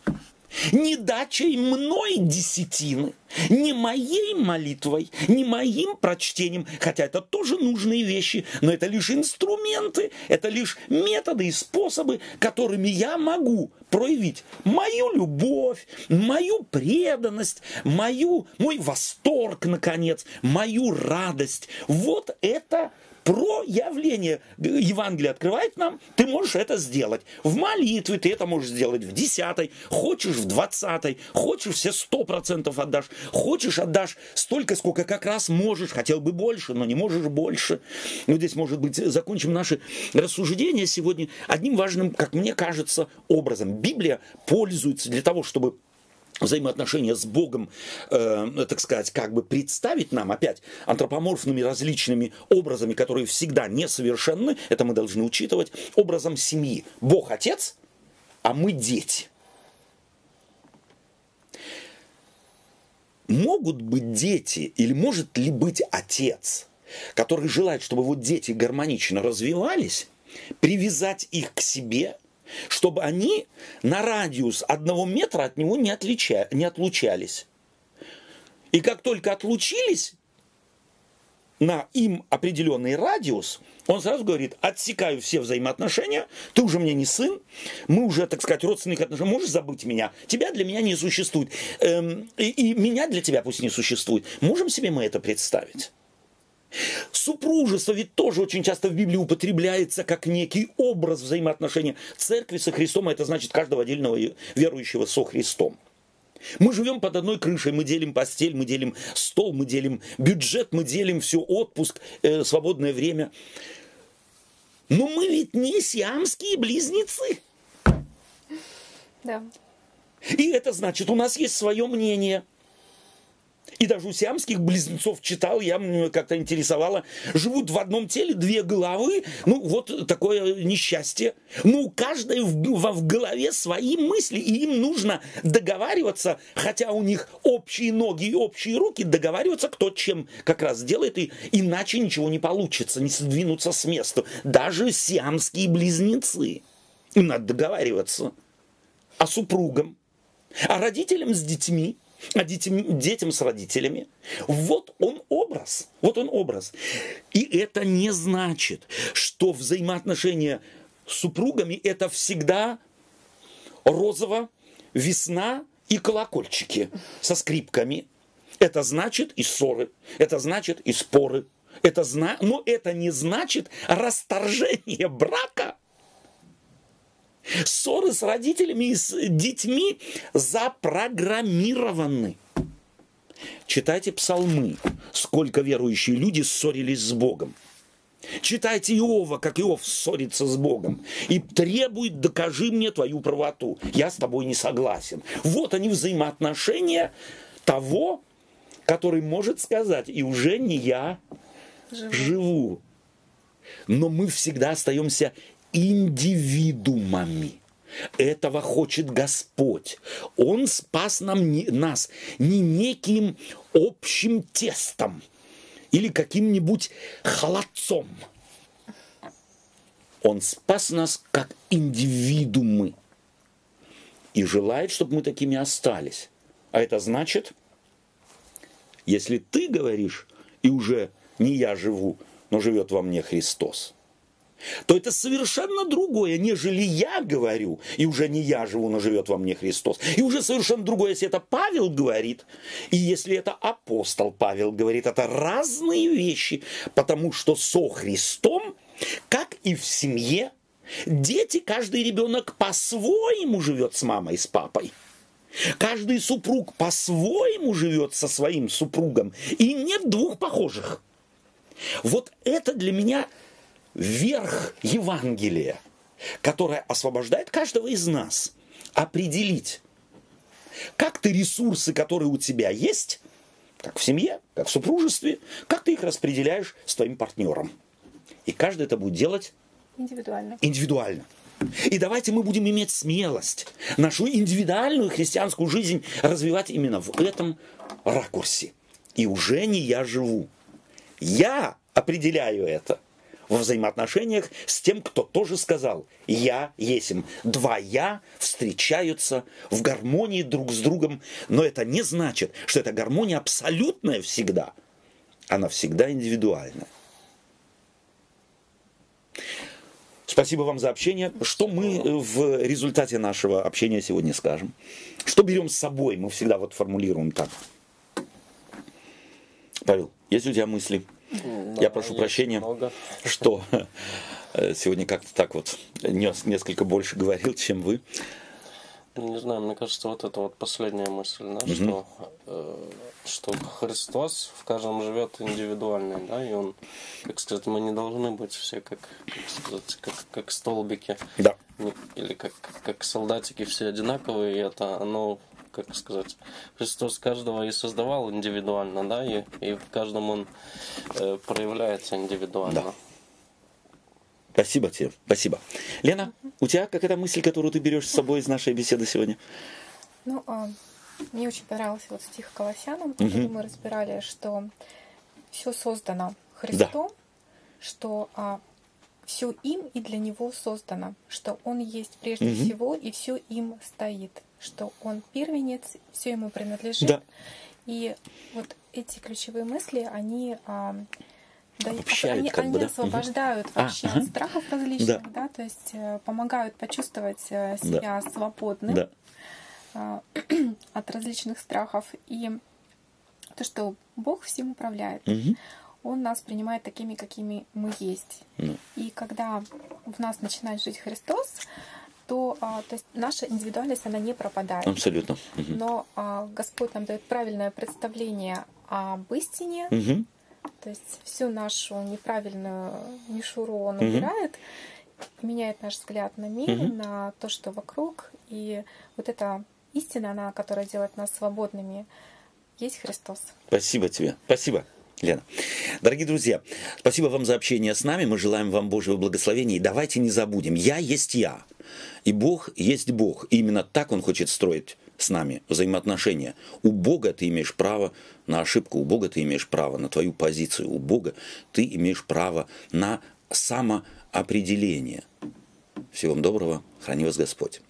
не дачей мной десятины, не моей молитвой, не моим прочтением, хотя это тоже нужные вещи, но это лишь инструменты, это лишь методы и способы, которыми я могу проявить мою любовь, мою преданность, мою, мой восторг, наконец, мою радость. Вот это проявление. Евангелие открывает нам, ты можешь это сделать. В молитве ты это можешь сделать в десятой, хочешь в двадцатой, хочешь все сто процентов отдашь, хочешь отдашь столько, сколько как раз можешь, хотел бы больше, но не можешь больше. Вот здесь, может быть, закончим наши рассуждения сегодня одним важным, как мне кажется, образом. Библия пользуется для того, чтобы взаимоотношения с Богом, э, так сказать, как бы представить нам опять антропоморфными различными образами, которые всегда несовершенны, это мы должны учитывать, образом семьи. Бог отец, а мы дети. Могут быть дети или может ли быть отец, который желает, чтобы вот дети гармонично развивались, привязать их к себе – чтобы они на радиус одного метра от него не, отлича, не отлучались. И как только отлучились на им определенный радиус, он сразу говорит, отсекаю все взаимоотношения, ты уже мне не сын, мы уже, так сказать, родственных отношений, можешь забыть меня, тебя для меня не существует, эм, и, и меня для тебя пусть не существует. Можем себе мы это представить? Супружество ведь тоже очень часто в Библии употребляется как некий образ взаимоотношения церкви со Христом, а это значит каждого отдельного верующего со Христом. Мы живем под одной крышей, мы делим постель, мы делим стол, мы делим бюджет, мы делим все, отпуск, э, свободное время. Но мы ведь не сиамские близнецы. Да. И это значит, у нас есть свое мнение – и даже у сиамских близнецов читал, я как-то интересовало, живут в одном теле две головы, ну вот такое несчастье. Ну, у каждой в, в, в голове свои мысли, и им нужно договариваться, хотя у них общие ноги и общие руки, договариваться, кто чем как раз делает, и иначе ничего не получится, не сдвинуться с места. Даже сиамские близнецы. Им надо договариваться. А супругам, а родителям с детьми – а детям, детям с родителями. Вот он образ. Вот он образ. И это не значит, что взаимоотношения с супругами это всегда розово, весна и колокольчики со скрипками. Это значит и ссоры, это значит и споры. Это зна... Но это не значит расторжение брака – Ссоры с родителями и с детьми запрограммированы. Читайте псалмы, сколько верующие люди ссорились с Богом. Читайте Иова, как Иов ссорится с Богом и требует, докажи мне твою правоту. Я с тобой не согласен. Вот они взаимоотношения того, который может сказать, и уже не я живу. живу. Но мы всегда остаемся индивидуумами. Этого хочет Господь. Он спас нам, не, нас не неким общим тестом или каким-нибудь холодцом. Он спас нас как индивидуумы и желает, чтобы мы такими остались. А это значит, если ты говоришь, и уже не я живу, но живет во мне Христос – то это совершенно другое, нежели я говорю, и уже не я живу, но живет во мне Христос. И уже совершенно другое, если это Павел говорит, и если это апостол Павел говорит, это разные вещи, потому что со Христом, как и в семье, дети, каждый ребенок по-своему живет с мамой, с папой. Каждый супруг по-своему живет со своим супругом, и нет двух похожих. Вот это для меня верх Евангелия, которое освобождает каждого из нас определить, как ты ресурсы, которые у тебя есть, как в семье, как в супружестве, как ты их распределяешь с твоим партнером. И каждый это будет делать индивидуально. Индивидуально. И давайте мы будем иметь смелость нашу индивидуальную христианскую жизнь развивать именно в этом ракурсе. И уже не я живу. Я определяю это во взаимоотношениях с тем, кто тоже сказал «я есим». Два «я» встречаются в гармонии друг с другом, но это не значит, что эта гармония абсолютная всегда. Она всегда индивидуальна. Спасибо вам за общение. Что мы в результате нашего общения сегодня скажем? Что берем с собой? Мы всегда вот формулируем так. Павел, есть у тебя мысли? Да, Я прошу прощения, много. что э, сегодня как-то так вот несколько больше говорил, чем вы. Не знаю, мне кажется, вот это вот последняя мысль, да, угу. что, э, что Христос в каждом живет индивидуально, да, и он, как сказать, мы не должны быть все как, как сказать, как, как столбики. Да. Или как, как солдатики все одинаковые, и это оно как сказать, Христос каждого и создавал индивидуально, да, и, и в каждом он э, проявляется индивидуально. Да. Спасибо тебе, спасибо. Лена, у тебя какая-то мысль, которую ты берешь с собой из нашей беседы сегодня? Ну, а, мне очень понравился вот стих Колоссянам, который угу. мы разбирали, что все создано Христом, да. что а, все им и для него создано, что он есть прежде угу. всего и все им стоит что он первенец, все ему принадлежит. Да. И вот эти ключевые мысли, они а, дают- Обобщают они, как бы, они да? освобождают А, вообще ага. от страхов различных, Да. да. то есть э, помогают почувствовать э, себя свободным Да. а, от различных страхов. И то, что Бог всем управляет. Мгм. Он нас принимает такими, какими мы есть. Ну, И когда в нас начинает жить Христос, то, а, то есть наша индивидуальность, она не пропадает. абсолютно. Мгм. Но а, Господь нам дает правильное представление об истине, Мгм. то есть всю нашу неправильную мишуру Он Мгм. убирает, меняет наш взгляд на мир, Мгм. на то, что вокруг. И вот эта истина, она, которая делает нас свободными, есть Христос. Спасибо тебе. Спасибо. Лена. Дорогие друзья, спасибо вам за общение с нами. Мы желаем вам Божьего благословения. И давайте не забудем, я есть я. И Бог есть Бог. И именно так Он хочет строить с нами взаимоотношения. У Бога ты имеешь право на ошибку, у Бога ты имеешь право на твою позицию, у Бога ты имеешь право на самоопределение. Всего вам доброго, храни вас Господь.